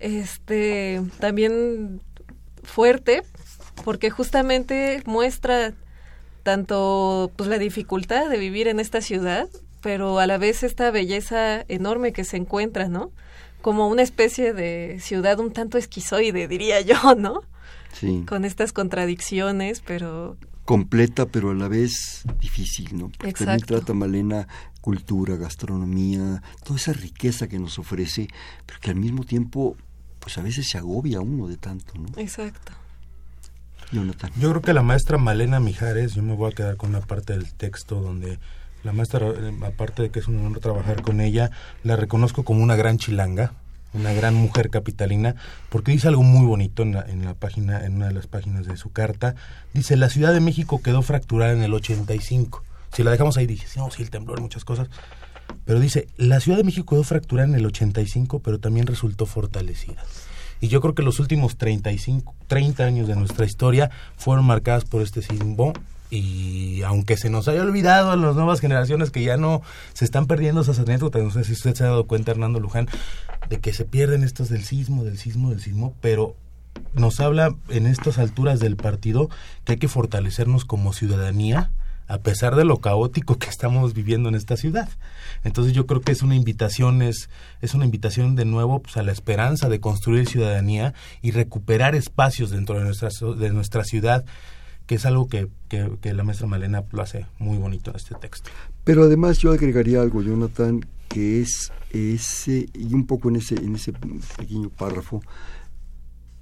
este también fuerte, porque justamente muestra tanto pues la dificultad de vivir en esta ciudad, pero a la vez esta belleza enorme que se encuentra, ¿no? Como una especie de ciudad un tanto esquizoide, diría yo, ¿no? Sí. Con estas contradicciones, pero completa pero a la vez difícil, ¿no? Porque también Exacto. trata Malena cultura, gastronomía, toda esa riqueza que nos ofrece, pero que al mismo tiempo, pues a veces se agobia uno de tanto, ¿no? exacto. Jonathan. Yo creo que la maestra Malena Mijares, yo me voy a quedar con una parte del texto donde la maestra, eh, aparte de que es un honor trabajar con ella, la reconozco como una gran chilanga, una gran mujer capitalina, porque dice algo muy bonito en la, en la página, en una de las páginas de su carta. Dice, la Ciudad de México quedó fracturada en el 85. Si la dejamos ahí, dice, no, sí, el temblor, muchas cosas. Pero dice, la Ciudad de México quedó fracturada en el 85, pero también resultó fortalecida. Y yo creo que los últimos 35, 30 años de nuestra historia fueron marcadas por este sismo. Y aunque se nos haya olvidado a las nuevas generaciones que ya no se están perdiendo esas anécdotas, no sé si usted se ha dado cuenta, Hernando Luján, de que se pierden estos del sismo, del sismo, del sismo, pero nos habla en estas alturas del partido que hay que fortalecernos como ciudadanía a pesar de lo caótico que estamos viviendo en esta ciudad. Entonces yo creo que es una invitación, es, es una invitación de nuevo pues, a la esperanza de construir ciudadanía y recuperar espacios dentro de nuestra, de nuestra ciudad, que es algo que, que, que la maestra Malena lo hace muy bonito en este texto. Pero además yo agregaría algo, Jonathan, que es ese, y un poco en ese, en ese pequeño párrafo,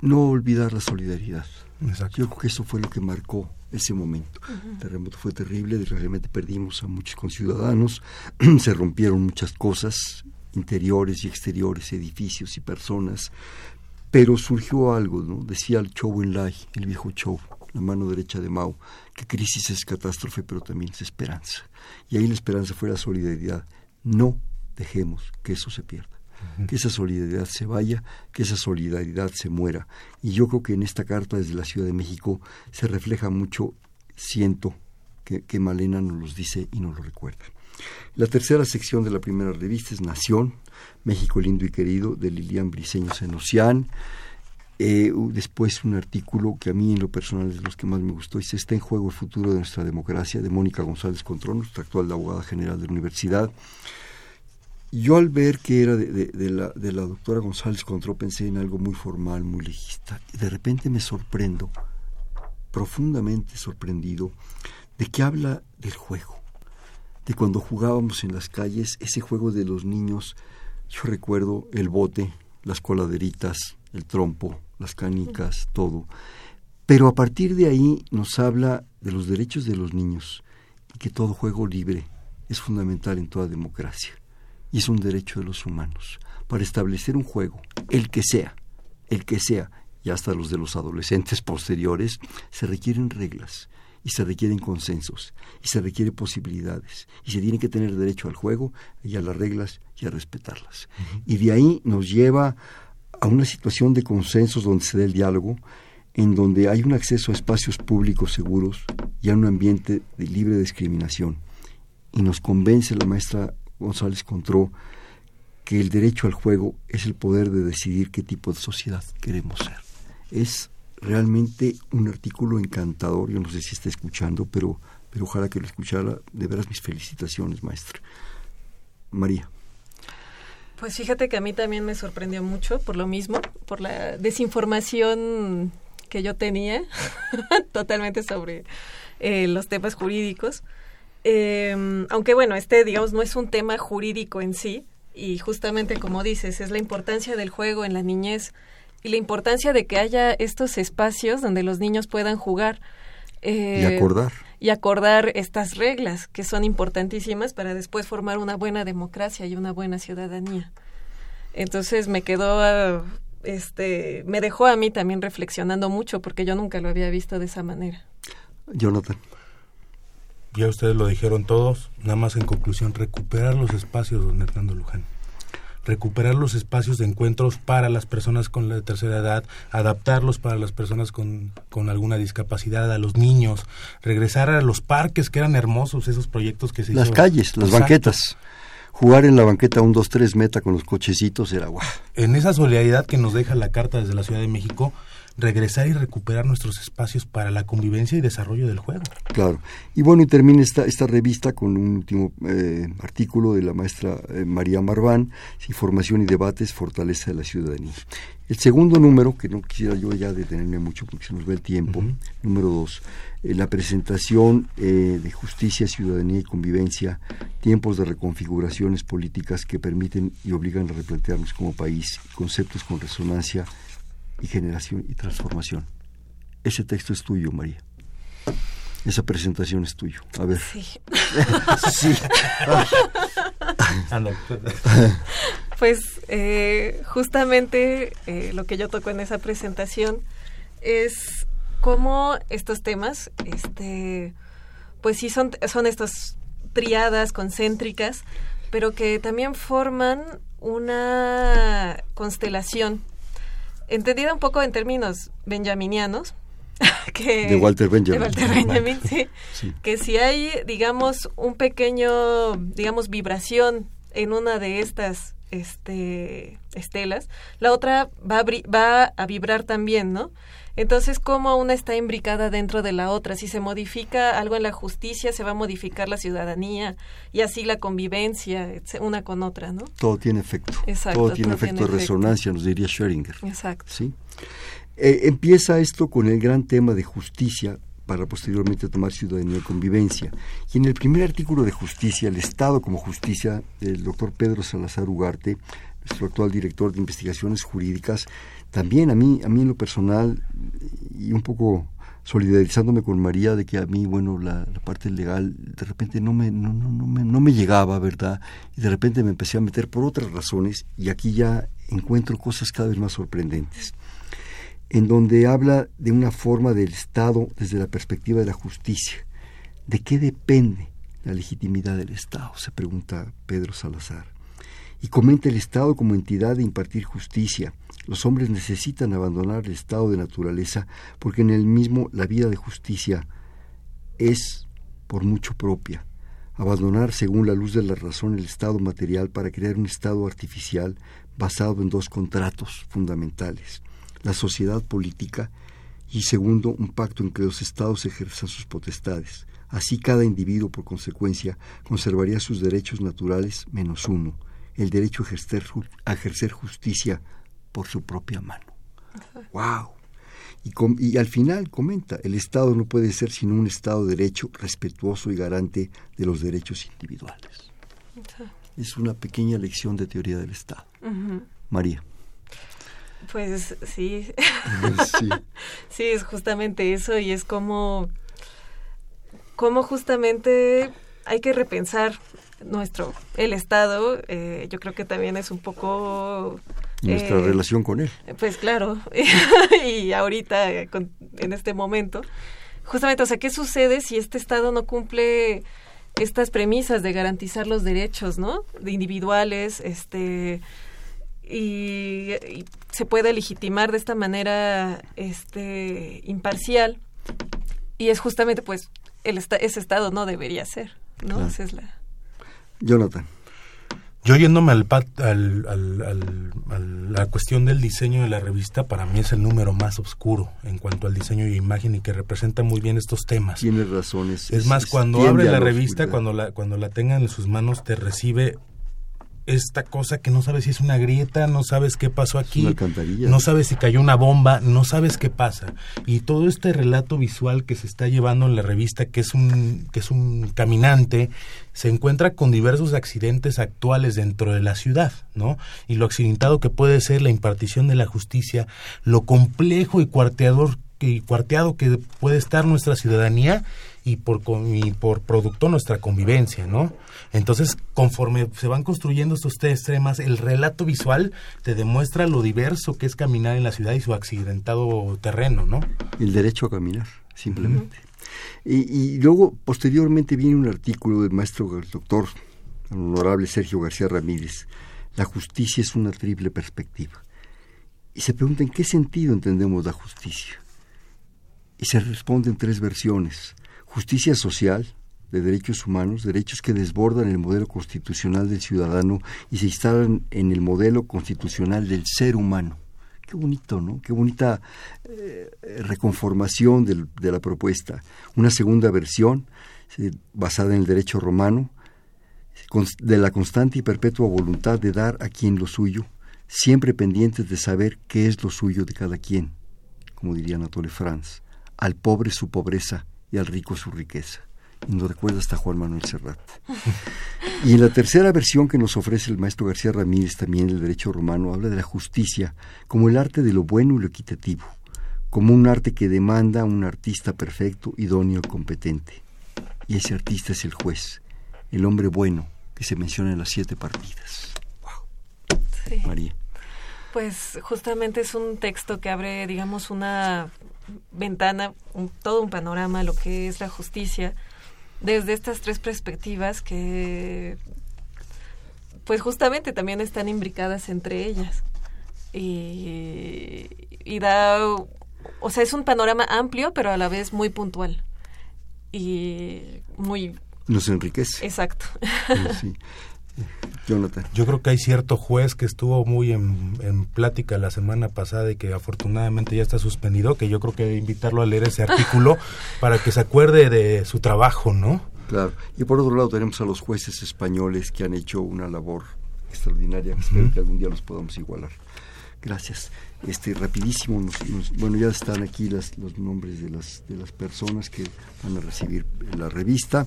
no olvidar la solidaridad. Exacto. Yo creo que eso fue lo que marcó ese momento. El terremoto fue terrible, realmente perdimos a muchos conciudadanos, se rompieron muchas cosas, interiores y exteriores, edificios y personas, pero surgió algo, ¿no? Decía el Chou Enlai, el viejo Chou, la mano derecha de Mao, que crisis es catástrofe, pero también es esperanza. Y ahí la esperanza fue la solidaridad. No dejemos que eso se pierda que esa solidaridad se vaya, que esa solidaridad se muera. Y yo creo que en esta carta desde la Ciudad de México se refleja mucho, siento, que, que Malena nos los dice y nos lo recuerda. La tercera sección de la primera revista es Nación, México lindo y querido, de Lilian Briceño Senocian. Eh, después un artículo que a mí en lo personal es de los que más me gustó, dice, está en juego el futuro de nuestra democracia, de Mónica González Contrón, nuestra actual abogada general de la universidad. Yo al ver que era de, la, de doctora González Contró pensé en algo muy formal, muy legista. Y de repente me sorprendo, profundamente sorprendido, de que habla del juego. De cuando jugábamos en las calles, ese juego de los niños. Yo recuerdo el bote, las coladeritas, el trompo, las canicas, todo. Pero a partir de ahí nos habla de los derechos de los niños y que todo juego libre es fundamental en toda democracia y es un derecho de los humanos. Para establecer un juego, el que sea, el que sea, y hasta los de los adolescentes posteriores, se requieren reglas y se requieren consensos y se requieren posibilidades y se tiene que tener derecho al juego y a las reglas y a respetarlas. Y de ahí nos lleva a una situación de consensos donde se da el diálogo, en donde hay un acceso a espacios públicos seguros y a un ambiente de libre discriminación. Y nos convence la maestra González Contró que el derecho al juego es el poder de decidir qué tipo de sociedad queremos ser. Es realmente un artículo encantador, yo no sé si está escuchando, pero, pero ojalá que lo escuchara. De veras mis felicitaciones, maestra. María. Pues fíjate que a mí también me sorprendió mucho por lo mismo, por la desinformación que yo tenía totalmente sobre eh, los temas jurídicos. Eh, aunque bueno, este digamos no es un tema jurídico en sí y justamente como dices, es la importancia del juego en la niñez y la importancia de que haya estos espacios donde los niños puedan jugar. eh, y acordar. Y acordar estas reglas que son importantísimas para después formar una buena democracia y una buena ciudadanía. Entonces me quedó, este, me dejó a mí también reflexionando mucho porque yo nunca lo había visto de esa manera. Jonathan. Ya ustedes lo dijeron todos, nada más en conclusión, recuperar los espacios, don Hernando Luján. Recuperar los espacios de encuentros para las personas con la tercera edad, adaptarlos para las personas con, con alguna discapacidad, a los niños, regresar a los parques que eran hermosos, esos proyectos que se Las calles, las banquetas. Jugar en la banqueta un 2 3 meta con los cochecitos era guau. En esa solidaridad que nos deja la carta desde la Ciudad de México, regresar y recuperar nuestros espacios para la convivencia y desarrollo del juego. Claro. Y bueno, y termina esta, esta revista con un último eh, artículo de la maestra eh, María Marván, Información y Debates, Fortaleza de la Ciudadanía. El segundo número, que no quisiera yo ya detenerme mucho porque se nos ve el tiempo, número dos, eh, la presentación de justicia, ciudadanía y convivencia, tiempos de reconfiguraciones políticas que permiten y obligan a replantearnos como país, conceptos con resonancia y generación y transformación. Ese texto es tuyo, María. Esa presentación es tuyo. A ver. Sí. sí. pues eh, justamente eh, lo que yo toco en esa presentación es cómo estos temas, este, pues sí son, son estas triadas concéntricas, pero que también forman una constelación entendida un poco en términos benjaminianos, que, de Walter Benjamin. De Walter Benjamin, sí, Que si hay, digamos, un pequeño, digamos, vibración en una de estas este, estelas, la otra va a, va a vibrar también, ¿no? Entonces, ¿cómo una está imbricada dentro de la otra? Si se modifica algo en la justicia, se va a modificar la ciudadanía y así la convivencia, una con otra, ¿no? Todo tiene efecto. Exacto. Todo tiene efecto de resonancia, nos diría Schrödinger. Exacto. ¿Sí? Eh, empieza esto con el gran tema de justicia para posteriormente tomar ciudadanía y convivencia. Y en el primer artículo de justicia, el Estado como justicia, del doctor Pedro Salazar Ugarte, nuestro actual director de investigaciones jurídicas, también a mí, a mí en lo personal, y un poco solidarizándome con María de que a mí, bueno, la, parte legal de repente no me, no, no, no, me, no me llegaba, ¿verdad? Y de repente me empecé a meter por otras razones y aquí ya encuentro cosas cada vez más sorprendentes, en donde habla de una forma del Estado desde la perspectiva de la justicia. ¿De qué depende la legitimidad del Estado? Se pregunta Pedro Salazar. Y comenta el Estado como entidad de impartir justicia, los hombres necesitan abandonar el estado de naturaleza porque en el mismo la vida de justicia es por mucho propia. Abandonar según la luz de la razón el estado material para crear un estado artificial basado en dos contratos fundamentales, la sociedad política y segundo, un pacto en que los estados ejerzan sus potestades. Así cada individuo, por consecuencia, conservaría sus derechos naturales menos uno, el derecho a ejercer, a ejercer justicia por su propia mano. ¡Wow! Y, y, al final comenta, el Estado no puede ser sino un Estado de derecho respetuoso y garante de los derechos individuales. Es una pequeña lección de teoría del Estado. María. Pues sí. sí. sí, es justamente eso y es como, como justamente hay que repensar nuestro, el Estado. Eh, yo creo que también es un poco nuestra eh, relación con él. Pues claro, y ahorita, en este momento, justamente, o sea, ¿qué sucede si este Estado no cumple estas premisas de garantizar los derechos, ¿no? De individuales, este, y, se puede legitimar de esta manera, este, imparcial, y es justamente, pues, el ese Estado no debería ser, ¿no? Esa es la... Jonathan. Yo yéndome al, al, al, a la cuestión del diseño de la revista, para mí es el número más oscuro en cuanto al diseño y imagen y que representa muy bien estos temas. Tiene razones. Es, más, cuando abre la revista, cuando la, cuando la tengan en sus manos, te recibe esta cosa que no sabes si es una grieta, no sabes qué pasó aquí, no sabes si cayó una bomba, no sabes qué pasa. Y todo este relato visual que se está llevando en la revista, que es un, que es un caminante, se encuentra con diversos accidentes actuales dentro de la ciudad, ¿no? Y lo accidentado que puede ser la impartición de la justicia, lo complejo y cuarteador y cuarteado que puede estar nuestra ciudadanía y por, y por producto nuestra convivencia, ¿no? Entonces, conforme se van construyendo estos tres temas, el relato visual te demuestra lo diverso que es caminar en la ciudad y su accidentado terreno, ¿no? El derecho a caminar, simplemente. y, luego, posteriormente, viene un artículo del maestro, el doctor honorable Sergio García Ramírez, La justicia es una triple perspectiva. Y se pregunta en qué sentido entendemos la justicia. Y se responden tres versiones. Justicia social, de derechos humanos, derechos que desbordan el modelo constitucional del ciudadano y se instalan en el modelo constitucional del ser humano. Qué bonito, ¿no? Qué bonita eh, reconformación de la propuesta. Una segunda versión, basada en el derecho romano, de la constante y perpetua voluntad de dar a quien lo suyo, siempre pendientes de saber qué es lo suyo de cada quien, como diría Anatole France, al pobre su pobreza y al rico su riqueza. Y nos recuerda hasta Juan Manuel Serrat. Y en la tercera versión que nos ofrece el maestro García Ramírez, también el derecho romano, habla de la justicia como el arte de lo bueno y lo equitativo, como un arte que demanda un artista perfecto, idóneo y competente. Y ese artista es el juez, el hombre bueno que se menciona en las siete partidas. Wow. María. Pues justamente es un texto que abre, digamos, una ventana, todo un panorama lo que es la justicia desde estas tres perspectivas que pues justamente también están imbricadas entre ellas. Y, y da o sea es un panorama amplio pero a la vez muy puntual y muy nos enriquece. Exacto. Sí. Jonathan. Yo creo que hay cierto juez que estuvo muy en, plática la semana pasada y que afortunadamente ya está suspendido, que yo creo que invitarlo a leer ese artículo para que se acuerde de su trabajo, ¿no? Claro. Y por otro lado tenemos a los jueces españoles que han hecho una labor extraordinaria. Espero que algún día los podamos igualar. Gracias. Este rapidísimo, bueno, ya están aquí las, los nombres de las de las personas que van a recibir la revista.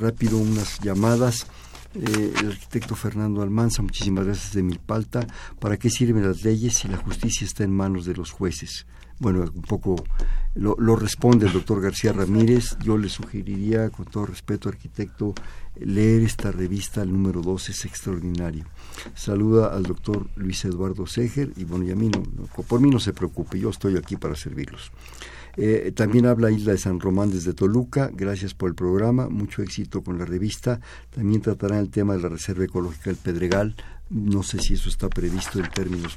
Rápido unas llamadas. Eh, el arquitecto Fernando Almanza, muchísimas gracias de Milpalta. ¿Para qué sirven las leyes si la justicia está en manos de los jueces? Bueno, un poco lo, responde el doctor García Ramírez. Yo le sugeriría, con todo respeto, arquitecto, leer esta revista, el número 2 es extraordinario. Saluda al doctor Luis Eduardo Seger y bueno, y a mí no, por mí no se preocupe, yo estoy aquí para servirlos. Eh, también habla Isla de San Román desde Toluca. Gracias por el programa. Mucho éxito con la revista. También tratará el tema de la Reserva Ecológica del Pedregal. No sé si eso está previsto en términos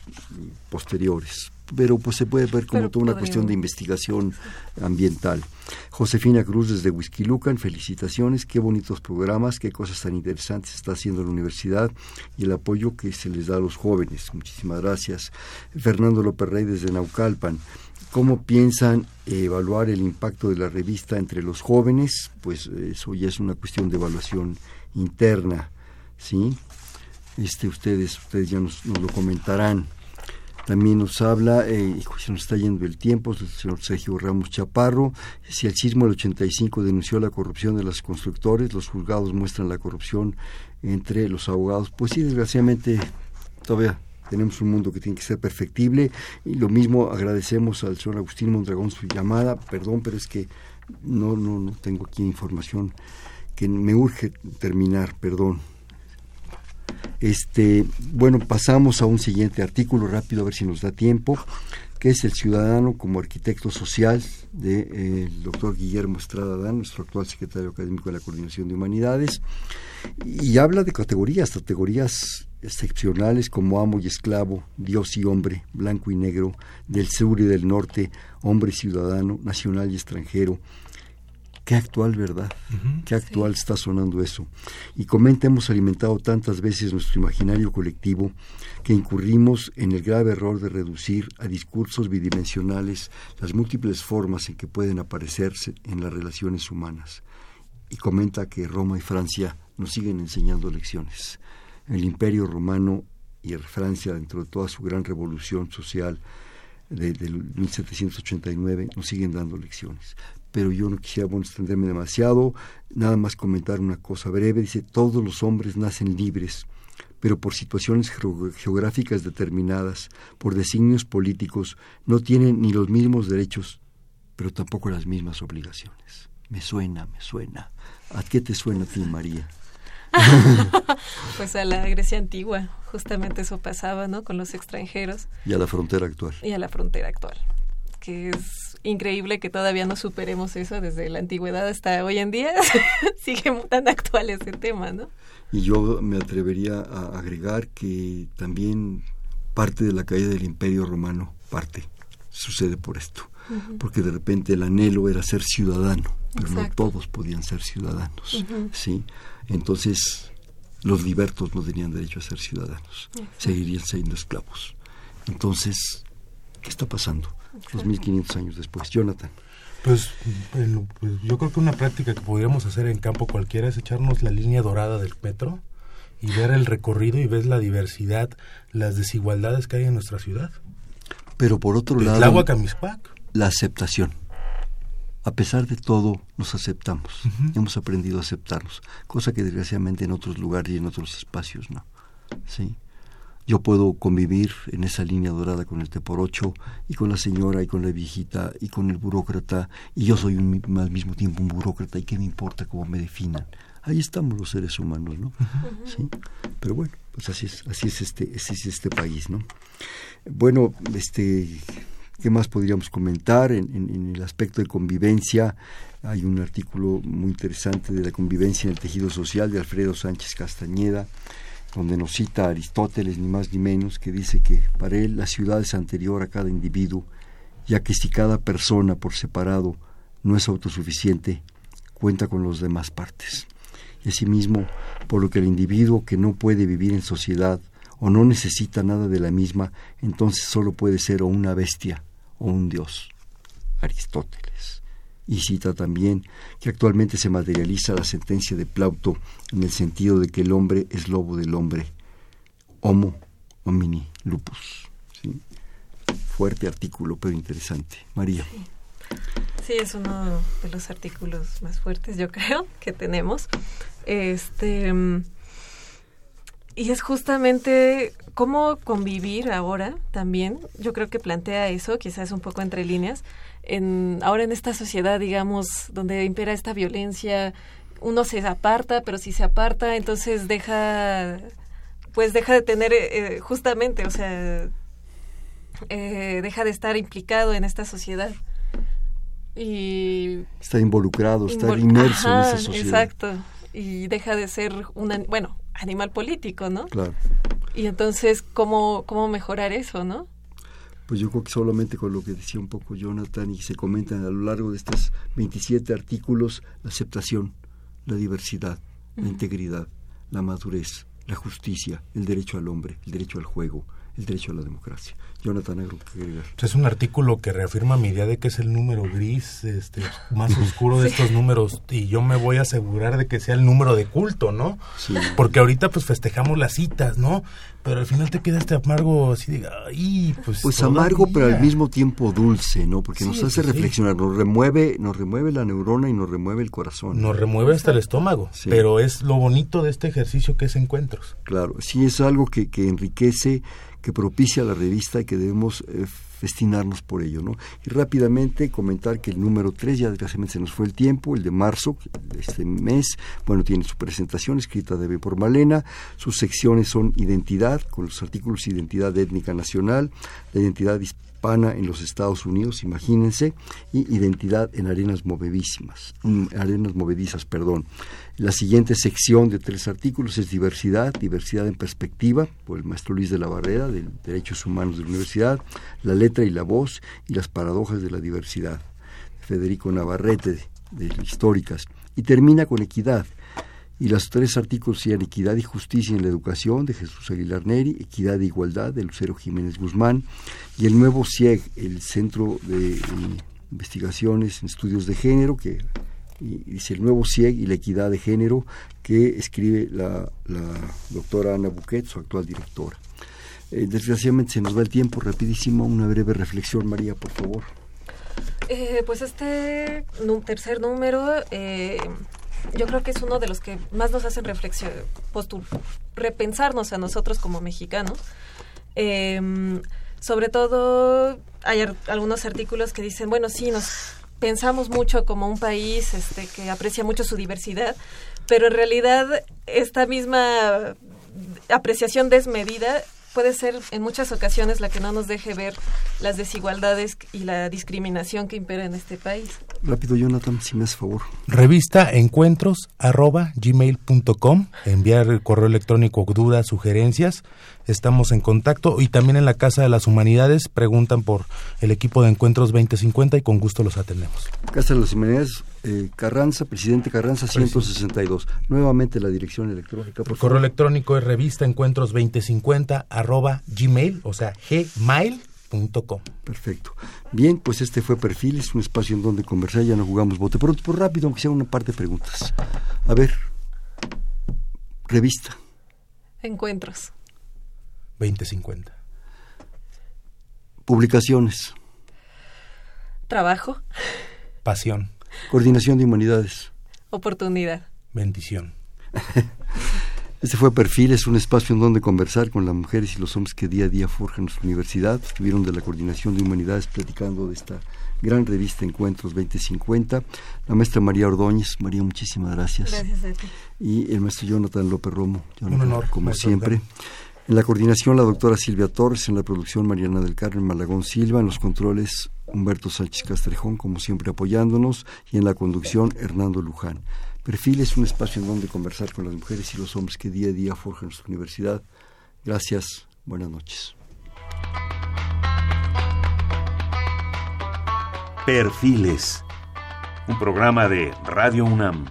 posteriores, pero pues se puede ver como toda una cuestión de investigación ambiental. Josefina Cruz desde Whisky Lucan, felicitaciones, qué bonitos programas, qué cosas tan interesantes está haciendo la universidad y el apoyo que se les da a los jóvenes. Muchísimas gracias. Fernando López Rey desde Naucalpan, ¿Cómo piensan evaluar el impacto de la revista entre los jóvenes? Pues eso ya es una cuestión de evaluación interna, ¿sí? Este, ustedes, ustedes ya nos, lo comentarán. También nos habla, eh, se nos está yendo el tiempo, el señor Sergio Ramos Chaparro, si el sismo del 85 denunció la corrupción de los constructores, los juzgados muestran la corrupción entre los abogados. Pues sí, desgraciadamente todavía tenemos un mundo que tiene que ser perfectible. Y lo mismo agradecemos al señor Agustín Mondragón su llamada, perdón, pero es que no, no, no tengo aquí información que me urge terminar, perdón. Este, bueno, pasamos a un siguiente artículo rápido a ver si nos da tiempo, que es el ciudadano como arquitecto social del de, eh, doctor Guillermo Estrada Dan, nuestro actual secretario académico de la Coordinación de Humanidades, y habla de categorías, categorías excepcionales como amo y esclavo, Dios y hombre, blanco y negro, del sur y del norte, hombre y ciudadano, nacional y extranjero. Qué actual, ¿verdad? Qué actual está sonando eso. Y comenta, hemos alimentado tantas veces nuestro imaginario colectivo que incurrimos en el grave error de reducir a discursos bidimensionales las múltiples formas en que pueden aparecerse en las relaciones humanas. Y comenta que Roma y Francia nos siguen enseñando lecciones el imperio romano y Francia, dentro de toda su gran revolución social de, 1789, nos siguen dando lecciones. Pero yo no quisiera extenderme demasiado, nada más comentar una cosa breve. Dice, todos los hombres nacen libres, pero por situaciones geográficas determinadas, por designios políticos, no tienen ni los mismos derechos, pero tampoco las mismas obligaciones. Me suena, me suena. ¿A qué te suena a ti, María? pues a la Grecia antigua, justamente eso pasaba, ¿no? Con los extranjeros. Y a la frontera actual. Y a la frontera actual. que es increíble que todavía no superemos eso desde la antigüedad hasta hoy en día. Sigue tan actual ese tema, ¿no? Y yo me atrevería a agregar que también parte de la caída del imperio romano, parte, sucede por esto. Porque de repente el anhelo era ser ciudadano, pero no todos podían ser ciudadanos. ¿sí? Entonces, los libertos no tenían derecho a ser ciudadanos, seguirían siendo esclavos. Entonces, ¿qué está pasando? 2500 años después. Jonathan. Pues, pues, yo creo que una práctica que podríamos hacer en campo cualquiera es echarnos la línea dorada del metro y ver el recorrido y ver la diversidad, las desigualdades que hay en nuestra ciudad. Pero por otro lado, la aceptación. A pesar de todo, nos aceptamos. Hemos aprendido a aceptarnos, cosa que desgraciadamente en otros lugares y en otros espacios no. Sí yo puedo convivir en esa línea dorada con el T por ocho y con la señora y con la viejita y con el burócrata y yo soy un, al mismo tiempo un burócrata y qué me importa cómo me definan. Ahí estamos los seres humanos, ¿no? Sí. Pero bueno, pues así es, así es este, así es este país, ¿no? Bueno, este, ¿qué más podríamos comentar en, en el aspecto de convivencia? Hay un artículo muy interesante de la convivencia en el tejido social de Alfredo Sánchez Castañeda donde nos cita Aristóteles, ni más ni menos, que dice que para él la ciudad es anterior a cada individuo, ya que si cada persona por separado no es autosuficiente, cuenta con las demás partes. Y asimismo, por lo que el individuo que no puede vivir en sociedad o no necesita nada de la misma, entonces solo puede ser o una bestia o un dios. Aristóteles y cita también que actualmente se materializa la sentencia de Plauto en el sentido de que el hombre es lobo del hombre, homo homini lupus. Fuerte artículo, pero interesante. María. Sí. es uno de los artículos más fuertes, yo creo, que tenemos. Este y es justamente cómo convivir ahora también. Yo creo que plantea eso, quizás un poco entre líneas, en, ahora en esta sociedad, digamos, donde impera esta violencia, uno se aparta, pero si se aparta, entonces deja, pues deja de tener, eh, justamente, o sea, eh, deja de estar implicado en esta sociedad. Y está involucrado, está inmerso en esa sociedad. Exacto. Y deja de ser un, bueno, animal político, ¿no? Claro. Y entonces, ¿cómo, cómo mejorar eso, no? pues yo creo que solamente con lo que decía un poco Jonathan y se comentan a lo largo de estos 27 artículos, la aceptación, la diversidad, la integridad, la madurez, la justicia, el derecho al hombre, el derecho al juego, el derecho a la democracia. Jonathan Negro, ¿qué agregar? Es un artículo que reafirma mi idea de que es el número gris, este, más oscuro de estos números, y yo me voy a asegurar de que sea el número de culto, ¿no? Sí. Porque ahorita pues festejamos las citas, ¿no? Pero al final te queda este amargo así de, ay, pues... Pues amargo, pero al mismo tiempo dulce, ¿no? Porque nos hace reflexionar, nos remueve, nos remueve la neurona y nos remueve el corazón. Nos remueve hasta el estómago, pero es lo bonito de este ejercicio que es encuentros. Claro, sí es algo que, que enriquece que propicia la revista y que debemos eh, festinarnos por ello. ¿no? Y rápidamente comentar que el número 3, ya desgraciadamente se nos fue el tiempo, el de marzo este mes, bueno, tiene su presentación escrita de por Malena, sus secciones son identidad, con los artículos identidad étnica nacional, la identidad hispana en los Estados Unidos, imagínense, y identidad en arenas movedísimas, mm, arenas movedizas, perdón. La siguiente sección de tres artículos es diversidad, diversidad en perspectiva, por el maestro Luis de la Barrera, de Derechos Humanos de la Universidad, la letra y la voz y las paradojas de la diversidad, Federico Navarrete, de, Históricas, y termina con equidad. Y los tres artículos serían Equidad y Justicia en la Educación, de Jesús Aguilar Neri, Equidad e Igualdad, de Lucero Jiménez Guzmán, y el nuevo CIEG, el Centro de Investigaciones en Estudios de Género, que dice el nuevo CIEG y la equidad de género que escribe la, doctora Ana Buquet, su actual directora. Eh, desgraciadamente se nos va el tiempo, rapidísimo, una breve reflexión, María, por favor. Eh, pues este tercer número, eh, yo creo que es uno de los que más nos hacen reflexión, repensarnos a nosotros como mexicanos. sobre todo hay algunos artículos que dicen, bueno, sí, nos pensamos mucho como un país este, que aprecia mucho su diversidad, pero en realidad esta misma apreciación desmedida puede ser en muchas ocasiones la que no nos deje ver las desigualdades y la discriminación que impera en este país. Rápido, Jonathan, si me haces favor. Revista encuentros arroba gmail.com, enviar el correo electrónico, dudas, sugerencias. Estamos en contacto y también en la Casa de las Humanidades preguntan por el equipo de Encuentros 2050 y con gusto los atendemos. Casa de las Humanidades, eh, Carranza, presidente Carranza 162. Nuevamente la dirección electrónica. Por el correo electrónico es revista encuentros 2050 arroba gmail, o sea, gmail Perfecto. Bien, pues este fue Perfiles, un espacio en donde conversar, ya no jugamos bote pronto, por rápido, aunque sea una parte de preguntas. A ver, revista. Encuentros. 2050. Publicaciones. Trabajo. Pasión. Coordinación de humanidades. Oportunidad. Bendición. Este fue Perfiles, un espacio en donde conversar con las mujeres y los hombres que día a día forjan nuestra universidad. Estuvieron de la Coordinación de Humanidades platicando de esta gran revista Encuentros 2050. La maestra María Ordóñez. María, muchísimas gracias. Gracias a ti. Y el maestro Jonathan López Romo. un honor. Como siempre. En la coordinación, la doctora Silvia Torres. En la producción, Mariana del Carmen Malagón Silva. En los controles, Humberto Sánchez Castrejón, como siempre apoyándonos. Y en la conducción, Hernando Luján. Perfil es un espacio en donde conversar con las mujeres y los hombres que día a día forjan nuestra universidad. Gracias, buenas noches. Perfiles, un programa de Radio UNAM.